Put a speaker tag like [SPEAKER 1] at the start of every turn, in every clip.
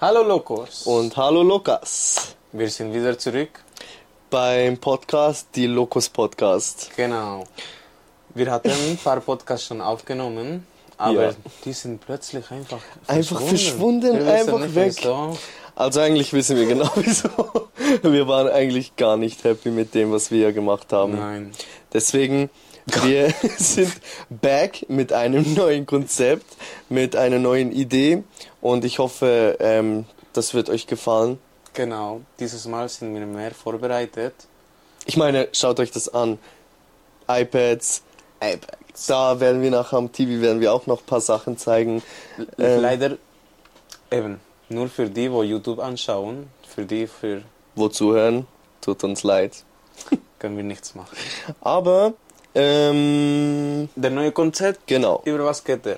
[SPEAKER 1] Hallo Locos.
[SPEAKER 2] Und hallo Lukas
[SPEAKER 1] wir sind wieder zurück.
[SPEAKER 2] beim Podcast, die Locos Podcast.
[SPEAKER 1] Genau. Wir hatten ein paar Podcasts schon aufgenommen, aber
[SPEAKER 2] Ja.
[SPEAKER 1] die sind plötzlich einfach
[SPEAKER 2] Einfach verschwunden,
[SPEAKER 1] Wir wissen
[SPEAKER 2] einfach weg.
[SPEAKER 1] wieso.
[SPEAKER 2] Also eigentlich wissen wir genau wieso. Wir waren eigentlich gar nicht happy mit dem, was wir hier gemacht haben.
[SPEAKER 1] Nein.
[SPEAKER 2] Deswegen, wir sind back mit einem neuen Konzept, mit einer neuen Idee und ich hoffe, ähm, das wird euch gefallen.
[SPEAKER 1] Genau. Dieses Mal sind wir mehr vorbereitet.
[SPEAKER 2] Ich meine, schaut euch das an. iPads,
[SPEAKER 1] iPads.
[SPEAKER 2] da werden wir nachher am TV werden wir auch noch ein paar Sachen zeigen. Ähm,
[SPEAKER 1] Leider eben nur für die, wo YouTube anschauen, für die für
[SPEAKER 2] Wo zuhören, tut uns leid.
[SPEAKER 1] können wir nichts machen.
[SPEAKER 2] Aber, ähm,
[SPEAKER 1] Der neue Konzept,
[SPEAKER 2] genau.
[SPEAKER 1] über was geht der?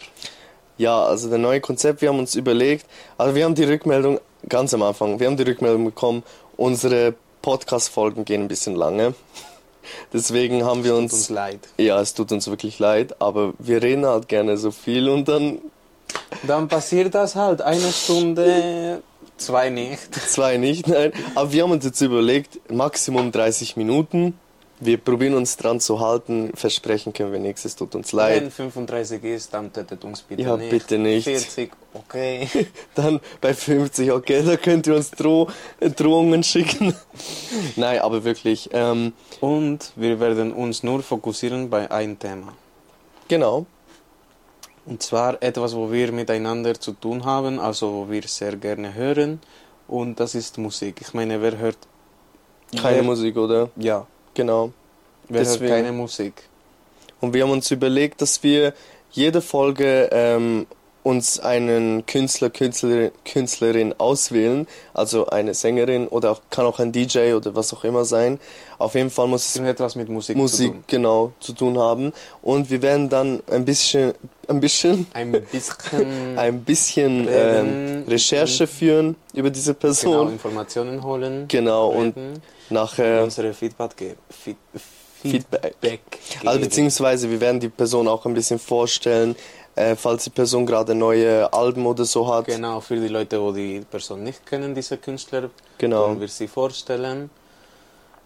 [SPEAKER 2] Ja, also der neue Konzept, wir haben uns überlegt, also wir haben die Rückmeldung, ganz am Anfang, wir haben die Rückmeldung bekommen, unsere Podcast-Folgen gehen ein bisschen lange. Deswegen haben wir
[SPEAKER 1] Tut
[SPEAKER 2] uns,
[SPEAKER 1] uns leid.
[SPEAKER 2] ja, es tut uns wirklich leid, aber wir reden halt gerne so viel und dann
[SPEAKER 1] Dann passiert das halt eine Stunde, zwei nicht.
[SPEAKER 2] zwei nicht, nein. Aber wir haben uns jetzt überlegt, Maximum 30 Minuten. Wir probieren uns dran zu halten, versprechen können wir nichts, es tut uns leid.
[SPEAKER 1] Wenn 35 ist, dann tötet uns bitte
[SPEAKER 2] Ja,
[SPEAKER 1] nicht.
[SPEAKER 2] bitte nicht.
[SPEAKER 1] 40, okay.
[SPEAKER 2] Dann bei 50, okay, da könnt ihr uns Droh Drohungen schicken. Nein, aber wirklich, ähm,
[SPEAKER 1] Und wir werden uns nur fokussieren bei einem Thema.
[SPEAKER 2] genau.
[SPEAKER 1] Und zwar etwas, wo wir miteinander zu tun haben, also wo wir sehr gerne hören. Und das ist Musik. Ich meine, wer hört...
[SPEAKER 2] Keine
[SPEAKER 1] wer,
[SPEAKER 2] Musik, oder?
[SPEAKER 1] Ja,
[SPEAKER 2] Genau.
[SPEAKER 1] wer
[SPEAKER 2] Deswegen-
[SPEAKER 1] hört keine Musik?
[SPEAKER 2] Und wir haben uns überlegt, dass wir jede Folge ähm, uns einen Künstler, Künstlerin, Künstlerin auswählen, also eine Sängerin oder auch, kann auch ein DJ oder was auch immer sein. Auf jeden Fall muss es
[SPEAKER 1] Irgendetwas mit Musik, zu
[SPEAKER 2] Musik
[SPEAKER 1] tun.
[SPEAKER 2] genau zu tun haben und wir werden dann ein bisschen ein bisschen
[SPEAKER 1] Ein bisschen...
[SPEAKER 2] ein bisschen ähm, Recherche führen über diese
[SPEAKER 1] genau,
[SPEAKER 2] Person
[SPEAKER 1] Informationen holen.
[SPEAKER 2] genau, und nachher
[SPEAKER 1] unsere Feedback geben. Feed,
[SPEAKER 2] Feedback.
[SPEAKER 1] Feedback
[SPEAKER 2] also beziehungsweise wir werden die Person auch ein bisschen vorstellen äh, falls die Person gerade neue Alben oder so hat
[SPEAKER 1] Genau, für die Leute, wo die Person nicht kennen, diese Künstler,
[SPEAKER 2] Genau.
[SPEAKER 1] wollen wir sie vorstellen.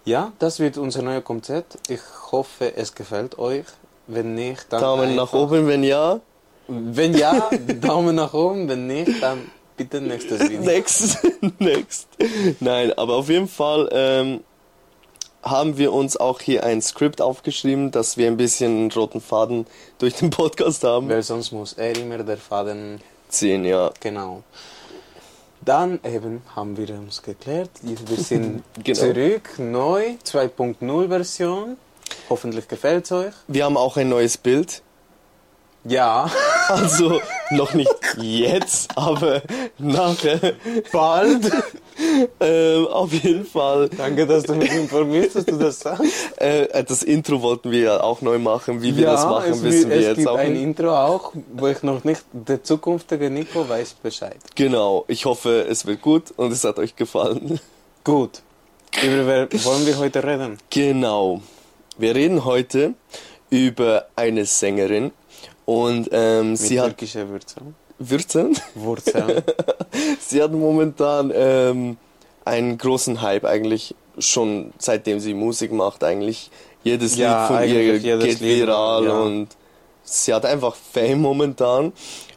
[SPEAKER 1] Ja, das wird unser neues Konzept. Ich hoffe, es gefällt euch. Wenn nicht, dann
[SPEAKER 2] Daumen nach oben wenn ja
[SPEAKER 1] Wenn ja, Daumen nach oben. Wenn nicht, dann bitte nächstes Video.
[SPEAKER 2] next next nein aber auf jeden Fall ähm, haben wir uns auch hier ein Skript aufgeschrieben dass wir ein bisschen einen roten Faden durch den Podcast haben
[SPEAKER 1] Weil sonst muss er immer der Faden.
[SPEAKER 2] ziehen ja
[SPEAKER 1] Genau. Dann eben haben wir uns geklärt. Wir sind
[SPEAKER 2] Genau.
[SPEAKER 1] zurück, neu, 2.0 Version. Hoffentlich gefällt es euch.
[SPEAKER 2] wir haben auch ein neues Bild
[SPEAKER 1] Ja,
[SPEAKER 2] Also noch nicht jetzt, aber nachher.
[SPEAKER 1] bald.
[SPEAKER 2] Ähm, auf jeden Fall.
[SPEAKER 1] Danke, dass du mich informierst, dass du das sagst.
[SPEAKER 2] Äh, das Intro wollten wir ja auch neu machen. Wie wir das machen,
[SPEAKER 1] es,
[SPEAKER 2] wissen wir
[SPEAKER 1] es
[SPEAKER 2] jetzt
[SPEAKER 1] gibt
[SPEAKER 2] auch
[SPEAKER 1] ein
[SPEAKER 2] nicht.
[SPEAKER 1] Intro auch, wo ich noch nicht, der zukünftige Nico weiß Bescheid.
[SPEAKER 2] Genau. Ich hoffe, es wird gut und es hat euch gefallen.
[SPEAKER 1] Gut. Über wer wollen wir heute reden?
[SPEAKER 2] Genau. Wir reden heute über eine Sängerin und ähm,
[SPEAKER 1] Mit
[SPEAKER 2] sie hat
[SPEAKER 1] türkische Wurzeln.
[SPEAKER 2] Würzen.
[SPEAKER 1] Wurzeln.
[SPEAKER 2] Sie hat momentan ähm, einen großen Hype eigentlich schon seitdem sie Musik macht eigentlich jedes
[SPEAKER 1] Ja,
[SPEAKER 2] Lied von ihr geht
[SPEAKER 1] Lied,
[SPEAKER 2] viral
[SPEAKER 1] ja.
[SPEAKER 2] und sie hat einfach Fame momentan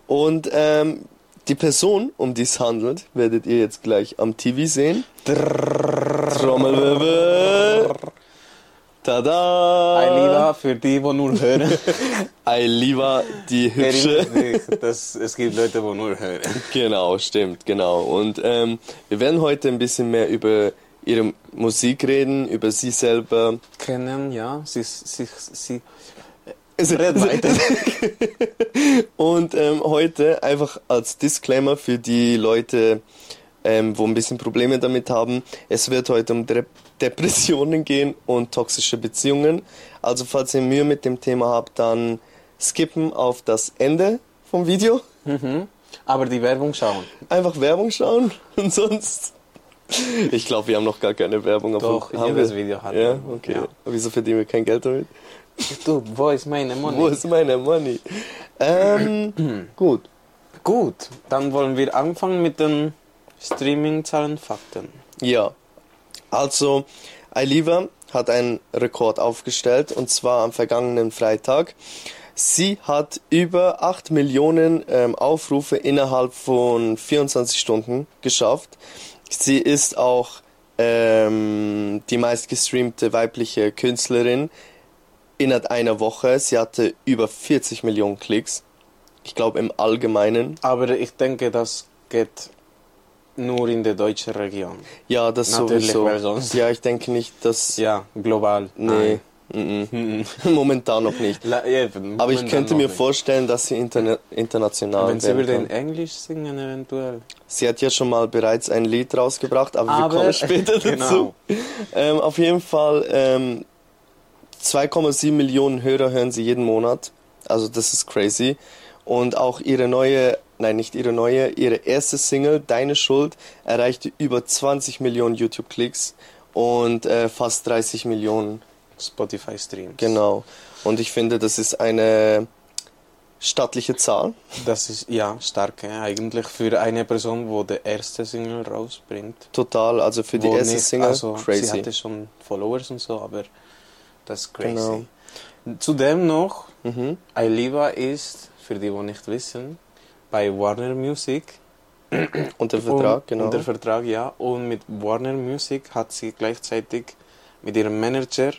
[SPEAKER 2] und ähm, die Person, um die es handelt, werdet ihr jetzt gleich am TV sehen. Trommelwirbel. Tada!
[SPEAKER 1] Ailiva für die, die nur hören.
[SPEAKER 2] Ailiva, die hübsche.
[SPEAKER 1] Dass es gibt Leute, die nur hören.
[SPEAKER 2] Genau, stimmt, genau. Und ähm, wir werden heute ein bisschen mehr über ihre Musik reden, über sie selber.
[SPEAKER 1] Kennen, ja. Sie, sie, sie.
[SPEAKER 2] Es-
[SPEAKER 1] Red weiter.
[SPEAKER 2] Und ähm, heute einfach als Disclaimer für die Leute, ähm, wo ein bisschen Probleme damit haben, es wird heute um Dep Depressionen gehen und toxische Beziehungen. Also falls ihr Mühe mit dem Thema habt, dann skippen auf das Ende vom Video.
[SPEAKER 1] Mhm. Aber die Werbung schauen.
[SPEAKER 2] Einfach Werbung schauen und sonst. Ich glaube, wir haben noch gar keine Werbung. aber
[SPEAKER 1] Doch,
[SPEAKER 2] haben
[SPEAKER 1] jedes
[SPEAKER 2] wir?
[SPEAKER 1] Video hat
[SPEAKER 2] Ja, okay.
[SPEAKER 1] ja.
[SPEAKER 2] Wieso verdienen wir kein Geld damit?
[SPEAKER 1] Du, wo ist meine Money?
[SPEAKER 2] Wo ist meine Money? Ähm, gut.
[SPEAKER 1] Gut, dann wollen wir anfangen mit dem Streaming-Zahlen, Fakten.
[SPEAKER 2] Ja. Also, Ailiva hat einen Rekord aufgestellt und zwar am vergangenen Freitag. Sie hat über 8 Millionen ähm, Aufrufe innerhalb von 24 Stunden geschafft. Sie ist auch ähm, die meistgestreamte weibliche Künstlerin innerhalb einer Woche. Sie hatte über 40 Millionen Klicks. Ich glaube im Allgemeinen.
[SPEAKER 1] Aber ich denke, das geht nur in der deutschen Region.
[SPEAKER 2] Ja, das
[SPEAKER 1] Natürlich,
[SPEAKER 2] sowieso.
[SPEAKER 1] weil sonst-
[SPEAKER 2] Ja, ich denke nicht, dass.
[SPEAKER 1] Ja, global.
[SPEAKER 2] Nee.
[SPEAKER 1] Nein.
[SPEAKER 2] Momentan noch nicht.
[SPEAKER 1] La- eben,
[SPEAKER 2] Aber ich könnte mir
[SPEAKER 1] nicht.
[SPEAKER 2] vorstellen, dass sie interna international
[SPEAKER 1] Wenn sie würde in. Englisch singen, eventuell.
[SPEAKER 2] Sie hat ja schon mal bereits ein Lied rausgebracht, aber,
[SPEAKER 1] Aber-
[SPEAKER 2] wir kommen später dazu.
[SPEAKER 1] genau.
[SPEAKER 2] Ähm, auf jeden Fall ähm, 2,7 Millionen Hörer hören sie jeden Monat. Also das ist crazy. Und auch ihre neue, nein, nicht ihre neue, ihre erste Single, Deine Schuld, erreichte über 20 Millionen YouTube-Klicks und äh, fast 30 Millionen.
[SPEAKER 1] Spotify-Streams.
[SPEAKER 2] Genau. Und ich finde, das ist eine stattliche Zahl.
[SPEAKER 1] Das ist, ja, stark, ja, eigentlich für eine Person, wo der erste Single rausbringt.
[SPEAKER 2] Total. Also für die erste
[SPEAKER 1] nicht-
[SPEAKER 2] Single,
[SPEAKER 1] also, Sie
[SPEAKER 2] crazy.
[SPEAKER 1] hatte schon Followers und so, aber das ist crazy.
[SPEAKER 2] Genau.
[SPEAKER 1] Zudem noch,
[SPEAKER 2] Mhm.
[SPEAKER 1] Ailiva ist, für die, die nicht wissen, bei Warner Music.
[SPEAKER 2] Unter Vertrag,
[SPEAKER 1] und,
[SPEAKER 2] genau.
[SPEAKER 1] Unter Vertrag, ja. Und mit Warner Music hat sie gleichzeitig mit ihrem Manager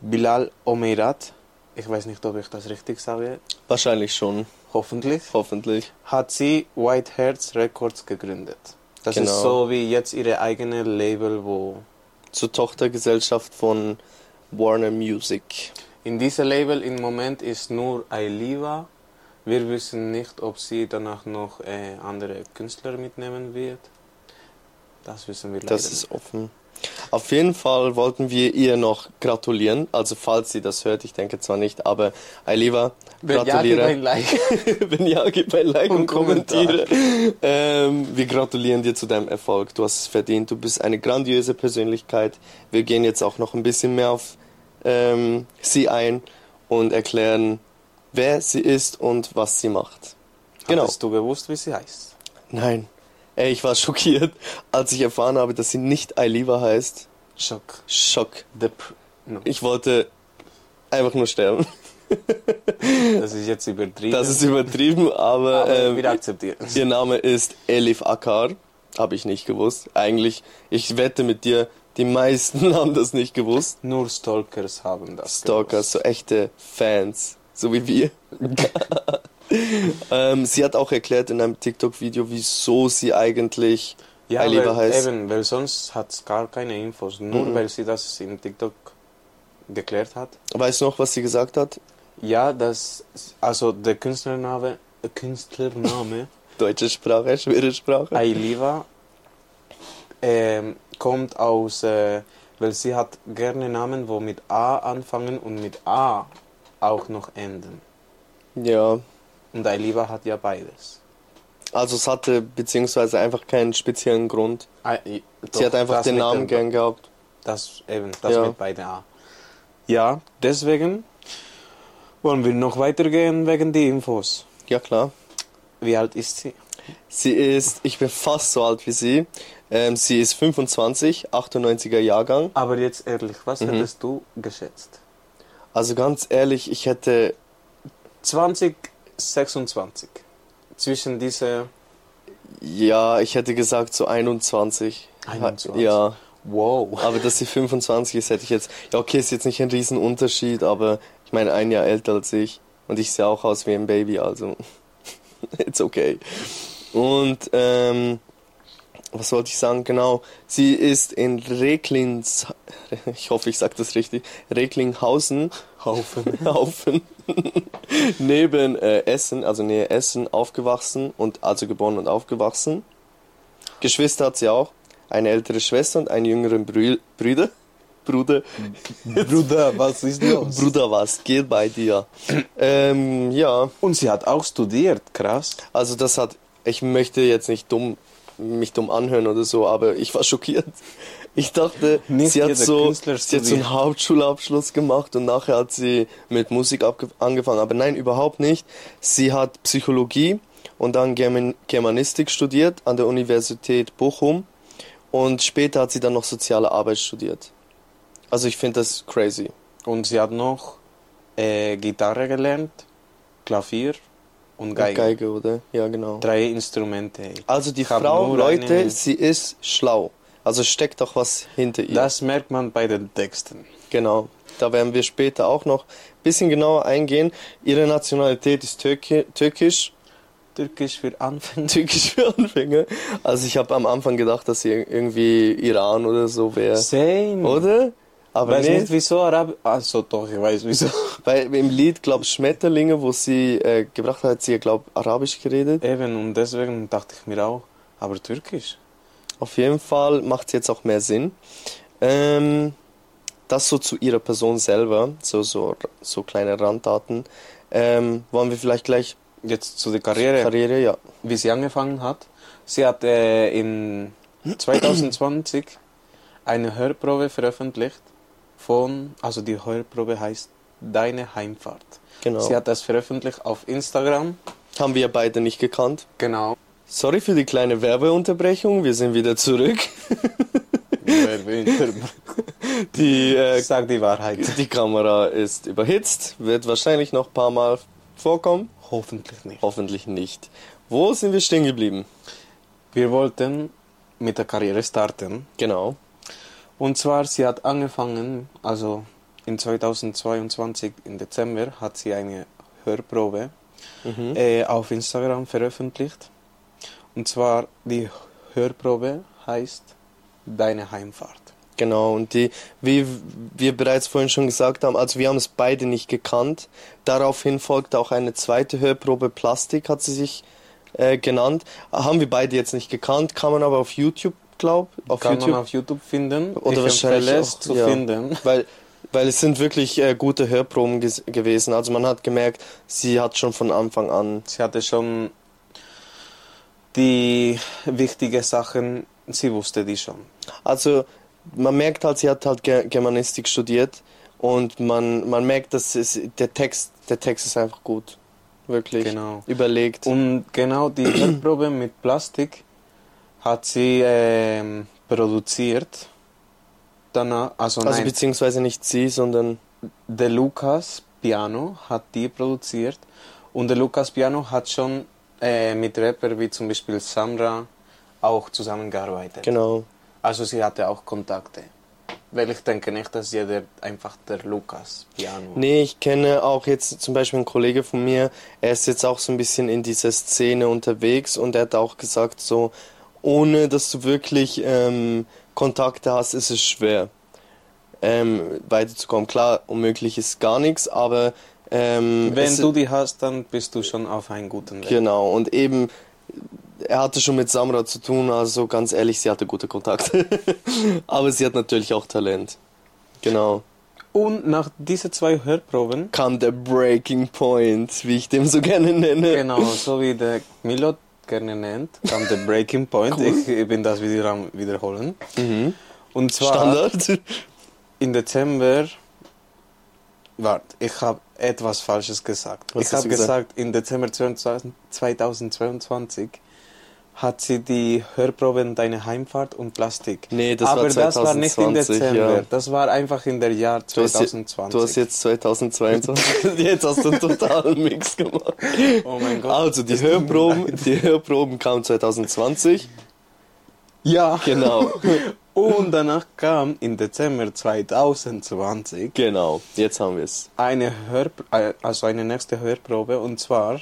[SPEAKER 1] Bilal Omeirat, ich weiß nicht, ob ich das richtig sage,
[SPEAKER 2] Wahrscheinlich schon,
[SPEAKER 1] hoffentlich,
[SPEAKER 2] hoffentlich.
[SPEAKER 1] hat sie White Hearts Records gegründet. Das
[SPEAKER 2] Genau.
[SPEAKER 1] ist so wie jetzt ihre eigene Label, wo
[SPEAKER 2] Zur Tochtergesellschaft von Warner Music.
[SPEAKER 1] in dieser Label im Moment ist nur Ailiva. Wir wissen nicht, ob sie danach noch äh, andere Künstler mitnehmen wird. Das wissen wir leider
[SPEAKER 2] Das ist offen. Auf jeden Fall wollten wir ihr noch gratulieren. Also falls sie das hört, ich denke zwar nicht, aber Ailiva,
[SPEAKER 1] nicht. Ja, gib
[SPEAKER 2] gratuliere.
[SPEAKER 1] ein Like.
[SPEAKER 2] Wenn ja, gib ein Like und,
[SPEAKER 1] Und
[SPEAKER 2] kommentiere. Ähm, wir gratulieren dir zu deinem Erfolg. Du hast es verdient. Du bist eine grandiose Persönlichkeit. Wir gehen jetzt auch noch ein bisschen mehr auf ähm, sie ein und erklären, wer sie ist und was sie macht. Genau.
[SPEAKER 1] Hattest du gewusst, wie sie heißt?
[SPEAKER 2] Nein. Ey, ich war schockiert, als ich erfahren habe, dass sie nicht Ailiva heißt.
[SPEAKER 1] Schock.
[SPEAKER 2] Schock.
[SPEAKER 1] No.
[SPEAKER 2] Ich wollte einfach nur sterben.
[SPEAKER 1] Das ist jetzt übertrieben.
[SPEAKER 2] Das ist übertrieben, aber,
[SPEAKER 1] aber
[SPEAKER 2] ähm,
[SPEAKER 1] wir akzeptieren es.
[SPEAKER 2] ihr Name ist Elif Akar. Habe ich nicht gewusst. Eigentlich, ich wette mit dir, die meisten haben das nicht gewusst.
[SPEAKER 1] Nur Stalkers haben das.
[SPEAKER 2] Stalkers, so echte Fans, so wie wir. ähm, sie hat auch erklärt in einem TikTok-Video, wieso sie eigentlich
[SPEAKER 1] Ja,
[SPEAKER 2] Ailiva
[SPEAKER 1] weil,
[SPEAKER 2] heißt.
[SPEAKER 1] eben, weil sonst hat es gar keine Infos. Nur
[SPEAKER 2] Mhm.
[SPEAKER 1] weil sie das in TikTok geklärt hat.
[SPEAKER 2] Weißt du noch, was sie gesagt hat?
[SPEAKER 1] Ja, das, also der Künstlername, Künstlername
[SPEAKER 2] Deutsche Sprache, schwere Sprache.
[SPEAKER 1] Ailiva ähm, kommt aus, äh, weil sie hat gerne Namen, wo mit A anfangen und mit A auch noch enden.
[SPEAKER 2] Ja,
[SPEAKER 1] Und Ailiva hat ja beides.
[SPEAKER 2] also es hatte beziehungsweise einfach keinen speziellen Grund.
[SPEAKER 1] Ah, i-
[SPEAKER 2] sie
[SPEAKER 1] doch,
[SPEAKER 2] hat einfach
[SPEAKER 1] das
[SPEAKER 2] den
[SPEAKER 1] mit
[SPEAKER 2] Namen
[SPEAKER 1] dem-
[SPEAKER 2] gern gehabt.
[SPEAKER 1] Das eben, das
[SPEAKER 2] Ja.
[SPEAKER 1] mit beiden A. Ja, deswegen wollen wir noch weitergehen wegen die Infos.
[SPEAKER 2] Ja klar.
[SPEAKER 1] Wie alt ist sie?
[SPEAKER 2] Sie ist, ich bin fast so alt wie sie. Ähm, sie ist 25, 98er Jahrgang.
[SPEAKER 1] Aber jetzt ehrlich, was
[SPEAKER 2] Mhm.
[SPEAKER 1] hättest du geschätzt?
[SPEAKER 2] Also ganz ehrlich, ich hätte,
[SPEAKER 1] 20, 26. Zwischen diese.
[SPEAKER 2] ja, ich hätte gesagt so 21.
[SPEAKER 1] 21.
[SPEAKER 2] Ja,
[SPEAKER 1] Wow.
[SPEAKER 2] aber dass sie 25 ist, hätte ich jetzt, ja okay, ist jetzt nicht ein Riesenunterschied, aber ich meine, ein Jahr älter als ich. Und ich sehe auch aus wie ein Baby, also it's okay. Und, ähm, was wollte ich sagen? Genau, sie ist in Reklins, ich hoffe, ich sage das richtig, Recklinghausen,
[SPEAKER 1] Haufen.
[SPEAKER 2] Haufen, neben äh, Essen, also Nähe Essen, aufgewachsen und also geboren und aufgewachsen. Geschwister hat sie auch, eine ältere Schwester und einen jüngeren Brü Brüder. Bruder,
[SPEAKER 1] Bruder, was ist los?
[SPEAKER 2] Bruder, was geht bei dir? ähm, ja,
[SPEAKER 1] Und sie hat auch studiert, krass.
[SPEAKER 2] also das hat, ich möchte jetzt nicht dumm, mich dumm anhören oder so, aber ich war schockiert. Ich dachte,
[SPEAKER 1] Nicht
[SPEAKER 2] sie hat, so, sie hat so einen. Hauptschulabschluss gemacht und nachher hat sie mit Musik angefangen. Aber nein, überhaupt nicht. Sie hat Psychologie und dann German Germanistik studiert an der Universität Bochum und später hat sie dann noch soziale Arbeit studiert. Also ich finde das crazy.
[SPEAKER 1] Und sie hat noch äh, Gitarre gelernt, Klavier und Geige.
[SPEAKER 2] Geige, oder? Ja, genau.
[SPEAKER 1] Drei Instrumente.
[SPEAKER 2] Also die
[SPEAKER 1] Ich
[SPEAKER 2] Frau, Leute,
[SPEAKER 1] eine-
[SPEAKER 2] sie ist schlau. Also steckt doch was hinter ihr.
[SPEAKER 1] Das merkt man bei den Texten.
[SPEAKER 2] Genau. Da werden wir später auch noch ein bisschen genauer eingehen. Ihre Nationalität ist Türki türkisch.
[SPEAKER 1] Türkisch für Anfänger.
[SPEAKER 2] Türkisch für Anfänger. Also ich habe am Anfang gedacht, dass sie irgendwie Iran oder so wäre.
[SPEAKER 1] Same.
[SPEAKER 2] Oder? Aber
[SPEAKER 1] weiß nicht wieso Arab. Also doch, ich weiß wieso.
[SPEAKER 2] weil im Lied, glaube Schmetterlinge, wo sie äh, gebracht hat, hat sie, glaube Arabisch geredet.
[SPEAKER 1] Eben, und deswegen dachte ich mir auch, aber Türkisch.
[SPEAKER 2] Auf jeden Fall macht es jetzt auch mehr Sinn. Ähm, das so zu ihrer Person selber, so, so, so kleine Randdaten. Ähm, wollen wir vielleicht gleich
[SPEAKER 1] Jetzt zu der Karriere,
[SPEAKER 2] Karriere, ja.
[SPEAKER 1] wie sie angefangen hat. Sie hat äh, in 2020 eine Hörprobe veröffentlicht von, also die Hörprobe heißt Deine Heimfahrt.
[SPEAKER 2] Genau.
[SPEAKER 1] Sie hat das veröffentlicht auf Instagram.
[SPEAKER 2] Haben wir beide nicht gekannt.
[SPEAKER 1] Genau.
[SPEAKER 2] Sorry für die kleine Werbeunterbrechung, wir sind wieder zurück. Die, äh,
[SPEAKER 1] Sag die Wahrheit.
[SPEAKER 2] die Kamera ist überhitzt, wird wahrscheinlich noch ein paar Mal vorkommen.
[SPEAKER 1] Hoffentlich nicht.
[SPEAKER 2] Hoffentlich nicht. Wo sind wir stehen geblieben?
[SPEAKER 1] Wir wollten mit der Karriere starten.
[SPEAKER 2] Genau.
[SPEAKER 1] Und zwar, sie hat angefangen, also in 2022 im Dezember hat sie eine Hörprobe
[SPEAKER 2] Mhm.
[SPEAKER 1] äh, auf Instagram veröffentlicht. Und zwar die Hörprobe heißt Deine Heimfahrt.
[SPEAKER 2] Genau, und die, wie wir bereits vorhin schon gesagt haben, also wir haben es beide nicht gekannt. Daraufhin folgte auch eine zweite Hörprobe Plastik, hat sie sich äh, genannt. Haben wir beide jetzt nicht gekannt, kann man aber auf YouTube, glaub, auf
[SPEAKER 1] Kann
[SPEAKER 2] YouTube
[SPEAKER 1] man auf YouTube finden.
[SPEAKER 2] Oder
[SPEAKER 1] ich
[SPEAKER 2] wahrscheinlich
[SPEAKER 1] es
[SPEAKER 2] auch,
[SPEAKER 1] zu
[SPEAKER 2] ja.
[SPEAKER 1] finden.
[SPEAKER 2] Weil, weil es sind wirklich äh, gute Hörproben gewesen. Also man hat gemerkt, sie hat schon von Anfang an.
[SPEAKER 1] Sie hatte schon die wichtigen Sachen, sie wusste die schon.
[SPEAKER 2] Also man merkt halt, sie hat halt Ge Germanistik studiert und man, man merkt, dass es, der Text, der Text ist einfach gut. Wirklich.
[SPEAKER 1] Genau.
[SPEAKER 2] Überlegt.
[SPEAKER 1] Und genau die Hörprobe mit Plastik hat sie ähm, produziert. Danach, also,
[SPEAKER 2] also
[SPEAKER 1] nein,
[SPEAKER 2] beziehungsweise nicht sie, sondern
[SPEAKER 1] der Lukas Piano hat die produziert. Und der Lukas Piano hat schon äh, mit Rapper wie zum Beispiel Samra auch zusammengearbeitet.
[SPEAKER 2] genau.
[SPEAKER 1] Also sie hatte auch Kontakte. Weil ich denke nicht, dass jeder einfach der Lukas Piano.
[SPEAKER 2] Nee, ich kenne auch jetzt zum Beispiel einen Kollege von mir, er ist jetzt auch so ein bisschen in dieser Szene unterwegs und er hat auch gesagt, so, ohne dass du wirklich ähm, Kontakte hast, ist es schwer, ähm, weiterzukommen. Klar, unmöglich ist gar nichts, aber ähm,
[SPEAKER 1] Wenn du die hast, dann bist du schon auf einem guten Weg.
[SPEAKER 2] Genau, und eben, er hatte schon mit Samra zu tun, also ganz ehrlich, sie hatte gute Kontakte. aber sie hat natürlich auch Talent. Genau.
[SPEAKER 1] Und nach diesen zwei Hörproben
[SPEAKER 2] Kam der Breaking Point, wie ich dem so gerne nenne.
[SPEAKER 1] Genau, so wie der Milot gerne nennt, kam der Breaking Point. Ich, ich bin das wieder am wiederholen.
[SPEAKER 2] Mhm.
[SPEAKER 1] Und zwar
[SPEAKER 2] Standard.
[SPEAKER 1] im Dezember. Warte, ich habe etwas Falsches gesagt.
[SPEAKER 2] Was
[SPEAKER 1] ich habe
[SPEAKER 2] gesagt?
[SPEAKER 1] im Dezember 22 2022 hat sie die Hörproben Deine Heimfahrt und Plastik.
[SPEAKER 2] Nee, das
[SPEAKER 1] Aber
[SPEAKER 2] war
[SPEAKER 1] das war nicht im
[SPEAKER 2] 2020,
[SPEAKER 1] Dezember.
[SPEAKER 2] ja.
[SPEAKER 1] Das war einfach in der Jahr
[SPEAKER 2] Du hast, je-
[SPEAKER 1] 2020.
[SPEAKER 2] du hast jetzt 2022. jetzt hast du einen totalen Mix gemacht.
[SPEAKER 1] oh mein Gott.
[SPEAKER 2] Also, die Hörproben, die Hörproben kamen 2020.
[SPEAKER 1] Ja.
[SPEAKER 2] Genau.
[SPEAKER 1] Und danach kam im Dezember 2020
[SPEAKER 2] Genau. Jetzt haben wir es.
[SPEAKER 1] eine Hör äh, also eine nächste Hörprobe und zwar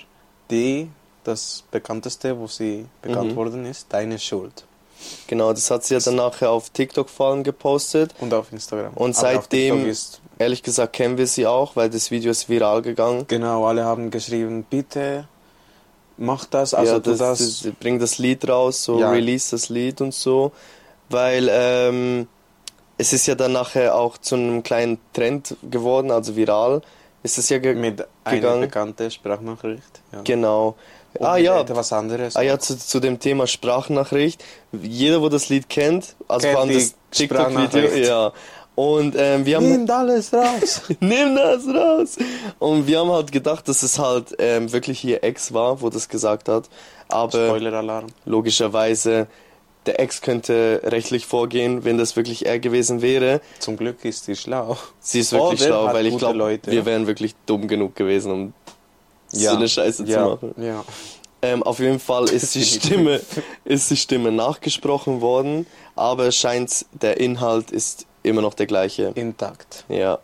[SPEAKER 1] die das bekannteste, wo sie bekannt
[SPEAKER 2] Mhm.
[SPEAKER 1] worden ist, Deine Schuld
[SPEAKER 2] Genau, das hat sie ja dann nachher auf TikTok vor allem gepostet.
[SPEAKER 1] und auf Instagram.
[SPEAKER 2] Und seitdem- Ehrlich gesagt kennen wir sie auch, weil das Video ist viral gegangen.
[SPEAKER 1] genau alle haben geschrieben, bitte mach das, also
[SPEAKER 2] ja, das,
[SPEAKER 1] das,
[SPEAKER 2] das, bring das Lied raus, so
[SPEAKER 1] Ja.
[SPEAKER 2] release das Lied und so, weil ähm, es ist ja dann nachher auch zu einem kleinen Trend geworden, also viral ist es ja ge
[SPEAKER 1] mit einer
[SPEAKER 2] gegangen.
[SPEAKER 1] bekannten Sprachnachricht. Ja.
[SPEAKER 2] genau.
[SPEAKER 1] Und
[SPEAKER 2] ah ja,
[SPEAKER 1] etwas anderes.
[SPEAKER 2] ah ja, zu, zu dem Thema Sprachnachricht. Jeder, wo das Lied kennt, also
[SPEAKER 1] Kennt
[SPEAKER 2] vor allem das TikTok-Video, ja. Und ähm, wir haben
[SPEAKER 1] Nehmt alles raus.
[SPEAKER 2] nimm das raus. Und wir haben halt gedacht, dass es halt ähm, wirklich ihr Ex war, wo das gesagt hat. Aber
[SPEAKER 1] Spoiler-Alarm.
[SPEAKER 2] logischerweise, der Ex könnte rechtlich vorgehen, wenn das wirklich er gewesen wäre.
[SPEAKER 1] Zum Glück ist sie schlau.
[SPEAKER 2] Sie ist wirklich
[SPEAKER 1] Oder
[SPEAKER 2] schlau, weil ich glaube, wir wären wirklich dumm genug gewesen, um so eine Scheiße
[SPEAKER 1] ja,
[SPEAKER 2] zu machen.
[SPEAKER 1] Ja.
[SPEAKER 2] Ähm, auf jeden Fall ist die Stimme, ist die Stimme nachgesprochen worden, aber scheint, der Inhalt ist immer noch der gleiche.
[SPEAKER 1] Intakt.
[SPEAKER 2] Ja.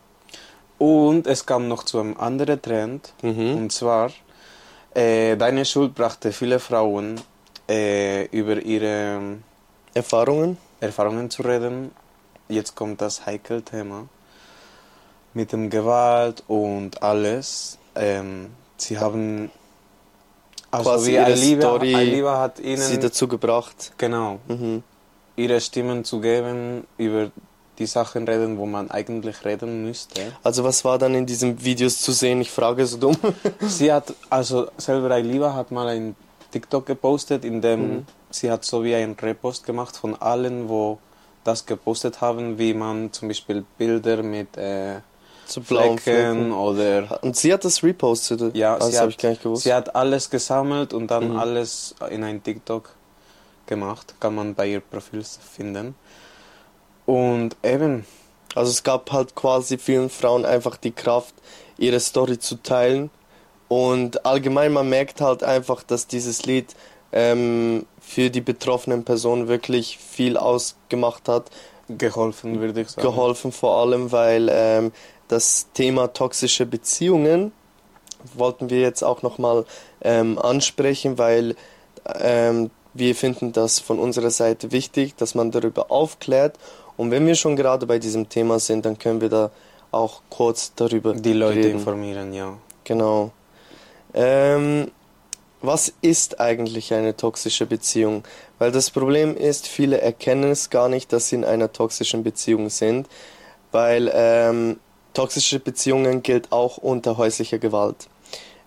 [SPEAKER 1] Und es kam noch zu einem anderen Trend.
[SPEAKER 2] Mhm.
[SPEAKER 1] Und zwar, äh, deine Schuld brachte viele Frauen äh, über ihre
[SPEAKER 2] Erfahrungen?
[SPEAKER 1] Erfahrungen zu reden. Jetzt kommt das heikel Thema mit dem Gewalt und alles. Ähm, sie haben also
[SPEAKER 2] Quasi
[SPEAKER 1] wie
[SPEAKER 2] ihre
[SPEAKER 1] Aliva,
[SPEAKER 2] Story
[SPEAKER 1] Aliva hat
[SPEAKER 2] Sie
[SPEAKER 1] ihnen
[SPEAKER 2] dazu gebracht.
[SPEAKER 1] genau
[SPEAKER 2] Mhm.
[SPEAKER 1] ihre Stimmen zu geben über die Sachen reden, wo man eigentlich reden müsste.
[SPEAKER 2] Also was war dann in diesen Videos zu sehen? Ich frage so dumm.
[SPEAKER 1] Sie hat, also selber Aliva hat mal ein TikTok gepostet, in dem
[SPEAKER 2] Mhm.
[SPEAKER 1] sie hat so wie ein Repost gemacht von allen, wo das gepostet haben, wie man zum Beispiel Bilder mit äh,
[SPEAKER 2] Zu blauen
[SPEAKER 1] Flecken
[SPEAKER 2] Flecken.
[SPEAKER 1] oder
[SPEAKER 2] Und sie hat das repostet?
[SPEAKER 1] ja,
[SPEAKER 2] das habe ich gar nicht gewusst.
[SPEAKER 1] sie hat alles gesammelt und dann
[SPEAKER 2] Mhm.
[SPEAKER 1] alles in ein TikTok gemacht, kann man bei ihr Profil finden. Und eben,
[SPEAKER 2] Also es gab halt quasi vielen Frauen einfach die Kraft, ihre Story zu teilen. Und allgemein, man merkt halt einfach, dass dieses Lied ähm, für die betroffenen Personen wirklich viel ausgemacht hat.
[SPEAKER 1] geholfen würde ich sagen.
[SPEAKER 2] Geholfen vor allem, weil ähm, das Thema toxische Beziehungen wollten wir jetzt auch nochmal ähm, ansprechen, weil ähm, wir finden das von unserer Seite wichtig, dass man darüber aufklärt. Und wenn wir schon gerade bei diesem Thema sind, dann können wir da auch kurz darüber
[SPEAKER 1] Die Leute
[SPEAKER 2] reden.
[SPEAKER 1] informieren, ja.
[SPEAKER 2] Genau. Ähm, was ist eigentlich eine toxische Beziehung? Weil das Problem ist, viele erkennen es gar nicht, dass sie in einer toxischen Beziehung sind, weil ähm, toxische Beziehungen gilt auch unter häuslicher Gewalt.